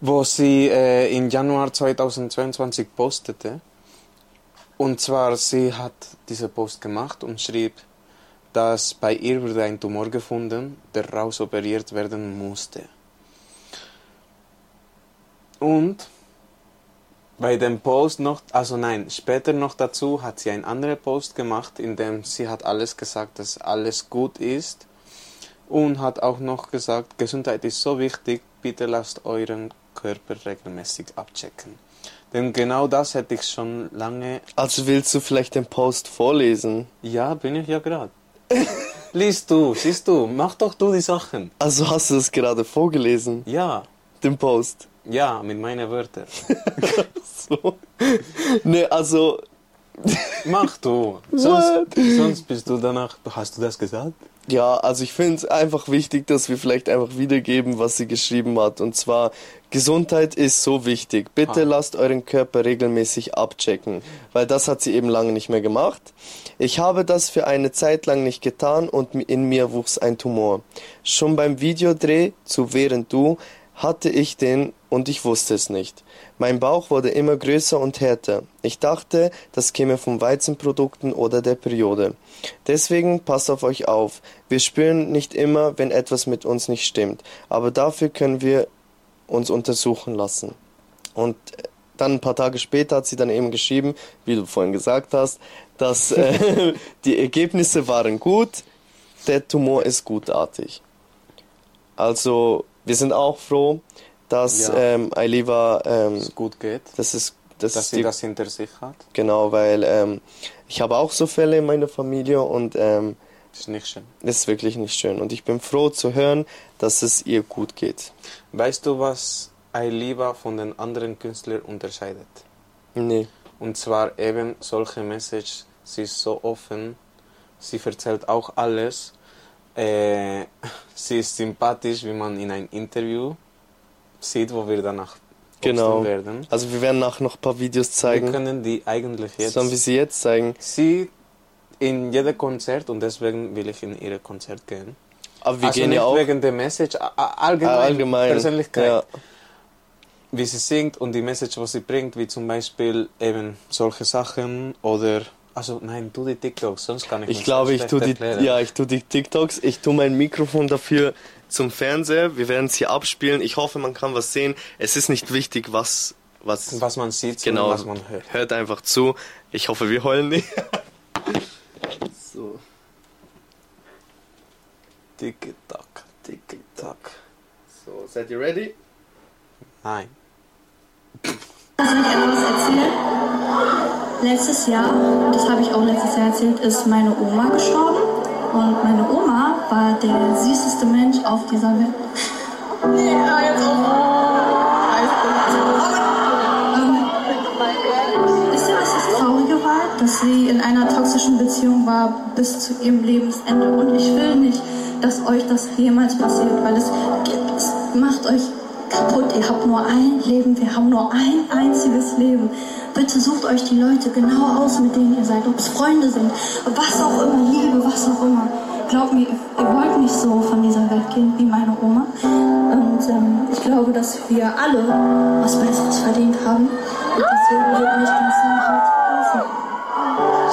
[SPEAKER 1] wo sie äh, im Januar 2022 postete. Und zwar, sie hat diese Post gemacht und schrieb, dass bei ihr wurde ein Tumor gefunden, der rausoperiert werden musste. Und bei dem Post noch, also nein, später noch dazu hat sie einen anderen Post gemacht, in dem sie hat alles gesagt, dass alles gut ist und hat auch noch gesagt, Gesundheit ist so wichtig, bitte lasst euren Körper regelmäßig abchecken. Denn genau das hätte ich schon lange,
[SPEAKER 2] Also willst du vielleicht den Post vorlesen?
[SPEAKER 1] ja, bin ich ja gerade. Liest du, siehst du, mach doch du die Sachen.
[SPEAKER 2] Also hast du das gerade vorgelesen,
[SPEAKER 1] Ja,
[SPEAKER 2] den Post?
[SPEAKER 1] Ja, mit meinen Wörtern.
[SPEAKER 2] So. Ne, also,
[SPEAKER 1] Mach du. Sonst, sonst bist du danach, hast du das gesagt?
[SPEAKER 2] ja, also ich finde es einfach wichtig, dass wir vielleicht einfach wiedergeben, was sie geschrieben hat. Und zwar, Gesundheit ist so wichtig. Bitte
[SPEAKER 1] Ah.
[SPEAKER 2] lasst euren Körper regelmäßig abchecken, weil das hat sie eben lange nicht mehr gemacht. Ich habe das für eine Zeit lang nicht getan und in mir wuchs ein Tumor. Schon beim Videodreh zu Während du hatte ich den und ich wusste es nicht. Mein Bauch wurde immer größer und härter. Ich dachte, das käme von Weizenprodukten oder der Periode. Deswegen passt auf euch auf. Wir spüren nicht immer, wenn etwas mit uns nicht stimmt, aber dafür können wir uns untersuchen lassen. Und äh, dann ein paar Tage später hat sie dann eben geschrieben, wie du vorhin gesagt hast, dass äh, die Ergebnisse waren gut, der Tumor ist gutartig. Also wir sind auch froh, dass
[SPEAKER 1] Ja.
[SPEAKER 2] ähm, Ailiva, ähm,
[SPEAKER 1] Dass es gut geht,
[SPEAKER 2] das ist, das
[SPEAKER 1] dass sie das hinter sich hat.
[SPEAKER 2] genau, weil ähm, ich habe auch so Fälle in meiner Familie und ähm,
[SPEAKER 1] Das ist nicht schön.
[SPEAKER 2] das ist wirklich nicht schön. Und ich bin froh zu hören, dass es ihr gut geht.
[SPEAKER 1] Weißt du, was Ailiva von den anderen Künstlern unterscheidet?
[SPEAKER 2] Nee.
[SPEAKER 1] Und zwar eben solche Message, sie ist so offen, sie erzählt auch alles. Äh, sie ist sympathisch, wie man in einem Interview sieht, wo wir danach
[SPEAKER 2] Genau.
[SPEAKER 1] werden.
[SPEAKER 2] Also wir werden nach noch ein paar Videos
[SPEAKER 1] Wir
[SPEAKER 2] zeigen.
[SPEAKER 1] können die eigentlich jetzt.
[SPEAKER 2] Sollen wir sie jetzt zeigen?
[SPEAKER 1] Sie in jedem Konzert und deswegen will ich in ihr Konzert gehen.
[SPEAKER 2] Aber wir
[SPEAKER 1] also
[SPEAKER 2] gehen
[SPEAKER 1] nicht
[SPEAKER 2] ja auch
[SPEAKER 1] wegen der Message, allgemein,
[SPEAKER 2] Ah, allgemein.
[SPEAKER 1] Persönlichkeit.
[SPEAKER 2] Ja.
[SPEAKER 1] wie sie singt und die Message, was sie bringt, wie zum Beispiel eben solche Sachen oder also nein, tu die TikToks, sonst kann ich
[SPEAKER 2] Ich
[SPEAKER 1] nicht
[SPEAKER 2] glaube,
[SPEAKER 1] so
[SPEAKER 2] ich tue die,
[SPEAKER 1] erklären.
[SPEAKER 2] ja, ich tue die TikToks. Ich tue mein Mikrofon dafür zum Fernseher. Wir werden es hier abspielen. Ich hoffe, man kann was sehen. Es ist nicht wichtig, was, was,
[SPEAKER 1] was man sieht, sondern
[SPEAKER 2] genau,
[SPEAKER 1] was man hört.
[SPEAKER 2] hört einfach zu. Ich hoffe, wir heulen nicht. so.
[SPEAKER 1] Tick-Tack, Tick-Tack.
[SPEAKER 2] so, seid ihr ready?
[SPEAKER 1] Nein.
[SPEAKER 3] Soll ich etwas erzählen? Letztes Jahr, das habe ich auch letztes Jahr erzählt, ist meine Oma gestorben. Und meine Oma war der süßeste Mensch auf dieser Welt. Nee, jetzt. Ähm, Wisst ihr, was das Traurige war? Dass sie in einer toxischen Beziehung war bis zu ihrem Lebensende. Und ich will nicht, dass euch das jemals passiert, weil es, es macht euch kaputt. Ihr habt nur ein Leben, wir haben nur ein einziges Leben. Bitte sucht euch die Leute genau aus, mit denen ihr seid, ob es Freunde sind, was auch immer, Liebe, was auch immer. Glaubt mir, ihr wollt nicht so von dieser Welt gehen wie meine Oma. Und ähm, ich glaube, dass wir alle was Besseres verdient haben. Und deswegen würde ich ganz nah halt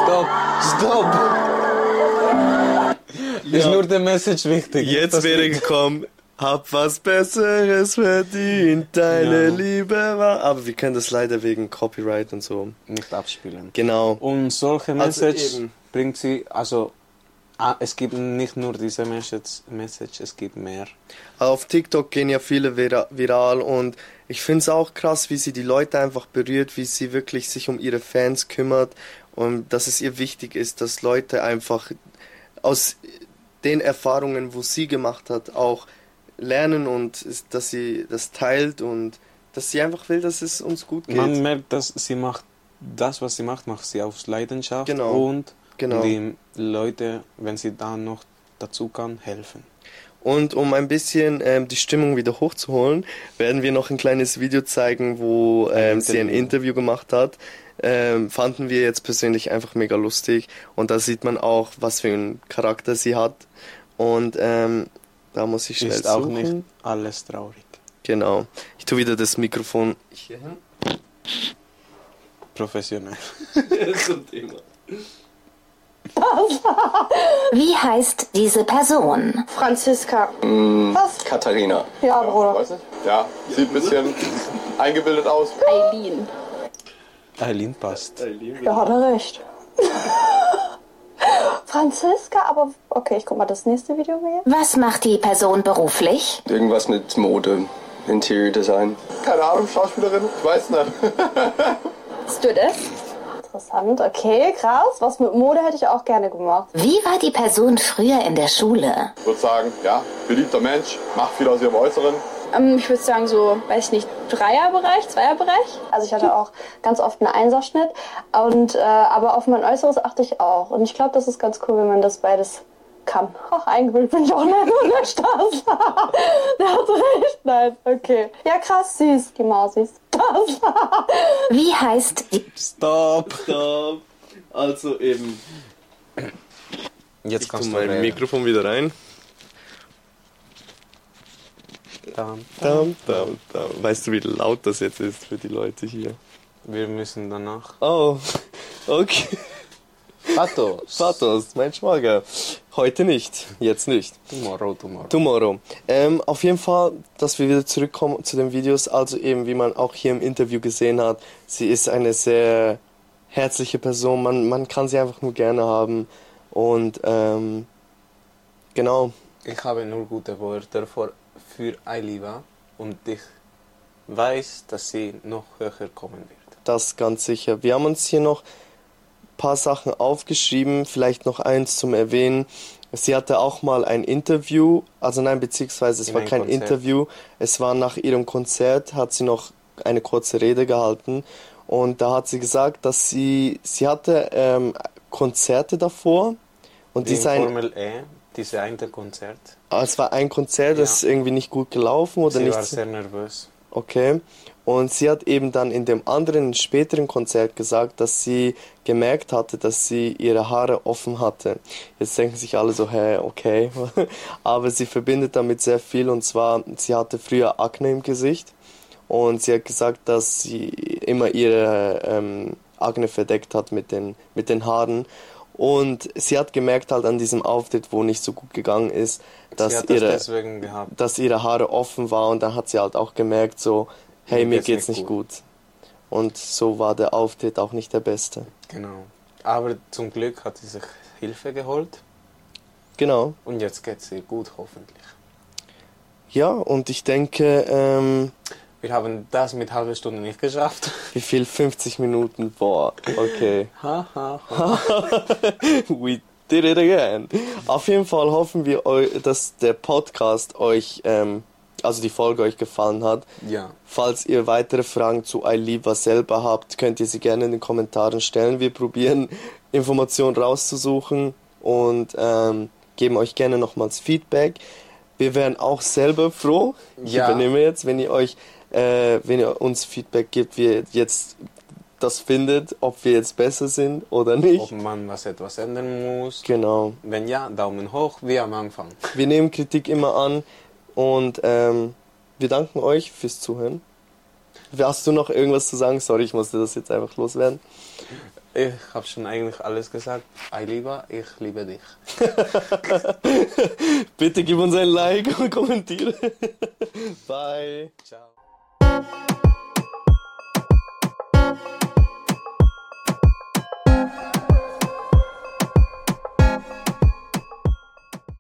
[SPEAKER 1] Stopp! Stopp! Ist nur der Message wichtig.
[SPEAKER 2] Jetzt wäre gekommen, hab was Besseres verdient, deine
[SPEAKER 1] Ja.
[SPEAKER 2] Liebe war. Aber wir können das leider wegen Copyright und so.
[SPEAKER 1] nicht abspielen.
[SPEAKER 2] Genau.
[SPEAKER 1] Und solche
[SPEAKER 2] Also
[SPEAKER 1] Message
[SPEAKER 2] eben.
[SPEAKER 1] bringt sie, also ah, es gibt nicht nur diese Message, Message es gibt mehr.
[SPEAKER 2] Auf TikTok gehen ja viele vira viral und ich finde es auch krass, wie sie die Leute einfach berührt, wie sie wirklich sich um ihre Fans kümmert und dass es ihr wichtig ist, dass Leute einfach aus den Erfahrungen, wo sie gemacht hat, auch lernen und dass sie das teilt und dass sie einfach will, dass es uns gut geht.
[SPEAKER 1] Man merkt, dass sie macht das, was sie macht, macht sie aus Leidenschaft
[SPEAKER 2] Genau.
[SPEAKER 1] und
[SPEAKER 2] Genau.
[SPEAKER 1] die Leute, wenn sie da noch dazu kann, helfen.
[SPEAKER 2] Und um ein bisschen ähm, die Stimmung wieder hochzuholen, werden wir noch ein kleines Video zeigen, wo ähm, sie ein
[SPEAKER 1] Interview.
[SPEAKER 2] Interview gemacht hat. Ähm, fanden wir jetzt persönlich einfach mega lustig. Und da sieht man auch, was für einen Charakter sie hat. Und ähm, da muss ich schnell
[SPEAKER 1] Ist auch
[SPEAKER 2] suchen.
[SPEAKER 1] nicht alles traurig.
[SPEAKER 2] Genau. Ich tue wieder das Mikrofon hier hin.
[SPEAKER 1] Professionell.
[SPEAKER 2] Zum Thema.
[SPEAKER 4] Wie heißt diese Person?
[SPEAKER 5] Franziska.
[SPEAKER 6] Was? Katharina.
[SPEAKER 5] Ja, Bruder.
[SPEAKER 7] Weiß nicht. Ja, sieht ein bisschen eingebildet aus.
[SPEAKER 5] Eileen.
[SPEAKER 1] Eileen passt.
[SPEAKER 5] Ja, hat er recht. Franziska, aber okay, ich guck mal das nächste Video mir.
[SPEAKER 4] Was macht die Person beruflich?
[SPEAKER 6] Irgendwas mit Mode, Interior Design.
[SPEAKER 7] Keine Ahnung, Schauspielerin, ich weiß nicht.
[SPEAKER 5] Stewardess. Interessant, okay, krass. Was mit Mode hätte ich auch gerne gemacht.
[SPEAKER 4] Wie war die Person früher in der Schule?
[SPEAKER 7] Ich würde sagen, ja, beliebter Mensch, macht viel aus ihrem Äußeren.
[SPEAKER 5] Ähm, ich würde sagen so, weiß ich nicht, Dreierbereich, Zweierbereich. Also ich hatte auch ganz oft einen Einserschnitt. Und, äh, aber auf mein Äußeres achte ich auch. Und ich glaube, das ist ganz cool, wenn man das beides kann. Ach, eingebildet bin ich auch nicht nur der Spaß. der hat recht. Nein, okay. Ja, krass, süß, die Mausis. Das.
[SPEAKER 4] Wie heißt die
[SPEAKER 1] Stop!
[SPEAKER 2] Stop. Also eben.
[SPEAKER 1] Jetzt
[SPEAKER 2] Ich
[SPEAKER 1] kannst du
[SPEAKER 2] mein. Mikrofon wieder rein.
[SPEAKER 1] Dam.
[SPEAKER 2] Dam, dam, dam. Weißt du, wie laut das jetzt ist für die Leute hier?
[SPEAKER 1] Wir müssen danach.
[SPEAKER 2] Oh, okay.
[SPEAKER 1] Patos.
[SPEAKER 2] Pathos, mein Schwager. Heute nicht, jetzt nicht.
[SPEAKER 1] Tomorrow, tomorrow.
[SPEAKER 2] Tomorrow. Ähm, auf jeden Fall, dass wir wieder zurückkommen zu den Videos. Also eben, wie man auch hier im Interview gesehen hat, sie ist eine sehr herzliche Person. Man, man kann sie einfach nur gerne haben. Und ähm, genau,
[SPEAKER 1] Ich habe nur gute Worte für, für Ailiva und ich weiß, dass sie noch höher kommen wird.
[SPEAKER 2] das ganz sicher. Wir haben uns hier noch ein paar Sachen aufgeschrieben, vielleicht noch eins zum Erwähnen. Sie hatte auch mal ein Interview, also nein, beziehungsweise es
[SPEAKER 1] In
[SPEAKER 2] war
[SPEAKER 1] ein
[SPEAKER 2] kein
[SPEAKER 1] Konzert.
[SPEAKER 2] Interview, es war nach ihrem Konzert, hat sie noch eine kurze Rede gehalten und da hat sie gesagt, dass sie, sie hatte ähm, Konzerte davor und
[SPEAKER 1] Die
[SPEAKER 2] die seien,
[SPEAKER 1] Formel E, diese eine Konzert,
[SPEAKER 2] ah, es war ein Konzert, das ist
[SPEAKER 1] Ja.
[SPEAKER 2] irgendwie nicht gut gelaufen oder
[SPEAKER 1] sie
[SPEAKER 2] nicht
[SPEAKER 1] war
[SPEAKER 2] so-
[SPEAKER 1] sehr nervös.
[SPEAKER 2] Okay. Und sie hat eben dann in dem anderen späteren Konzert gesagt, dass sie gemerkt hatte, dass sie ihre Haare offen hatte. Jetzt denken sich alle so, hä, okay. Aber sie verbindet damit sehr viel und zwar, sie hatte früher Akne im Gesicht und sie hat gesagt, dass sie immer ihre ähm, Akne verdeckt hat mit den, mit den Haaren. Und sie hat gemerkt halt an diesem Auftritt, wo nicht so gut gegangen ist, dass
[SPEAKER 1] das
[SPEAKER 2] ihre
[SPEAKER 1] gehabt.
[SPEAKER 2] dass ihre Haare offen war und dann hat sie halt auch gemerkt, so, hey,
[SPEAKER 1] Mir
[SPEAKER 2] mir
[SPEAKER 1] geht's
[SPEAKER 2] geht's
[SPEAKER 1] nicht
[SPEAKER 2] nicht gut. Und so war der Auftritt auch nicht der beste.
[SPEAKER 1] Genau. Aber zum Glück hat sie sich Hilfe geholt
[SPEAKER 2] Genau.
[SPEAKER 1] und jetzt geht sie gut, hoffentlich.
[SPEAKER 2] Ja, und ich denke, ähm,
[SPEAKER 1] Wir haben das mit halber Stunde nicht geschafft.
[SPEAKER 2] wie viel? 50 Minuten? Boah, okay.
[SPEAKER 1] Ha, ha, ha.
[SPEAKER 2] We did it again. Auf jeden Fall hoffen wir, dass der Podcast euch, ähm, also die Folge euch gefallen hat.
[SPEAKER 1] ja.
[SPEAKER 2] Falls ihr weitere Fragen zu iLiva selber habt, könnt ihr sie gerne in den Kommentaren stellen. Wir probieren Informationen rauszusuchen und ähm, geben euch gerne nochmals Feedback. Wir wären auch selber froh. Ich
[SPEAKER 1] Ja.
[SPEAKER 2] übernehme jetzt, wenn ihr euch, äh, wenn ihr uns Feedback gibt, wie ihr jetzt das findet, ob wir jetzt besser sind oder
[SPEAKER 1] Ob
[SPEAKER 2] nicht.
[SPEAKER 1] man was etwas ändern muss.
[SPEAKER 2] Genau.
[SPEAKER 1] Wenn ja, Daumen hoch, wie am Anfang.
[SPEAKER 2] Wir nehmen Kritik immer an und ähm, wir danken euch fürs Zuhören. Hast du noch irgendwas zu sagen? Sorry, ich musste das jetzt einfach loswerden.
[SPEAKER 1] Ich habe schon eigentlich alles gesagt. Ailiva, ich liebe dich.
[SPEAKER 2] Bitte gib uns ein Like und kommentiere. Bye.
[SPEAKER 1] Ciao.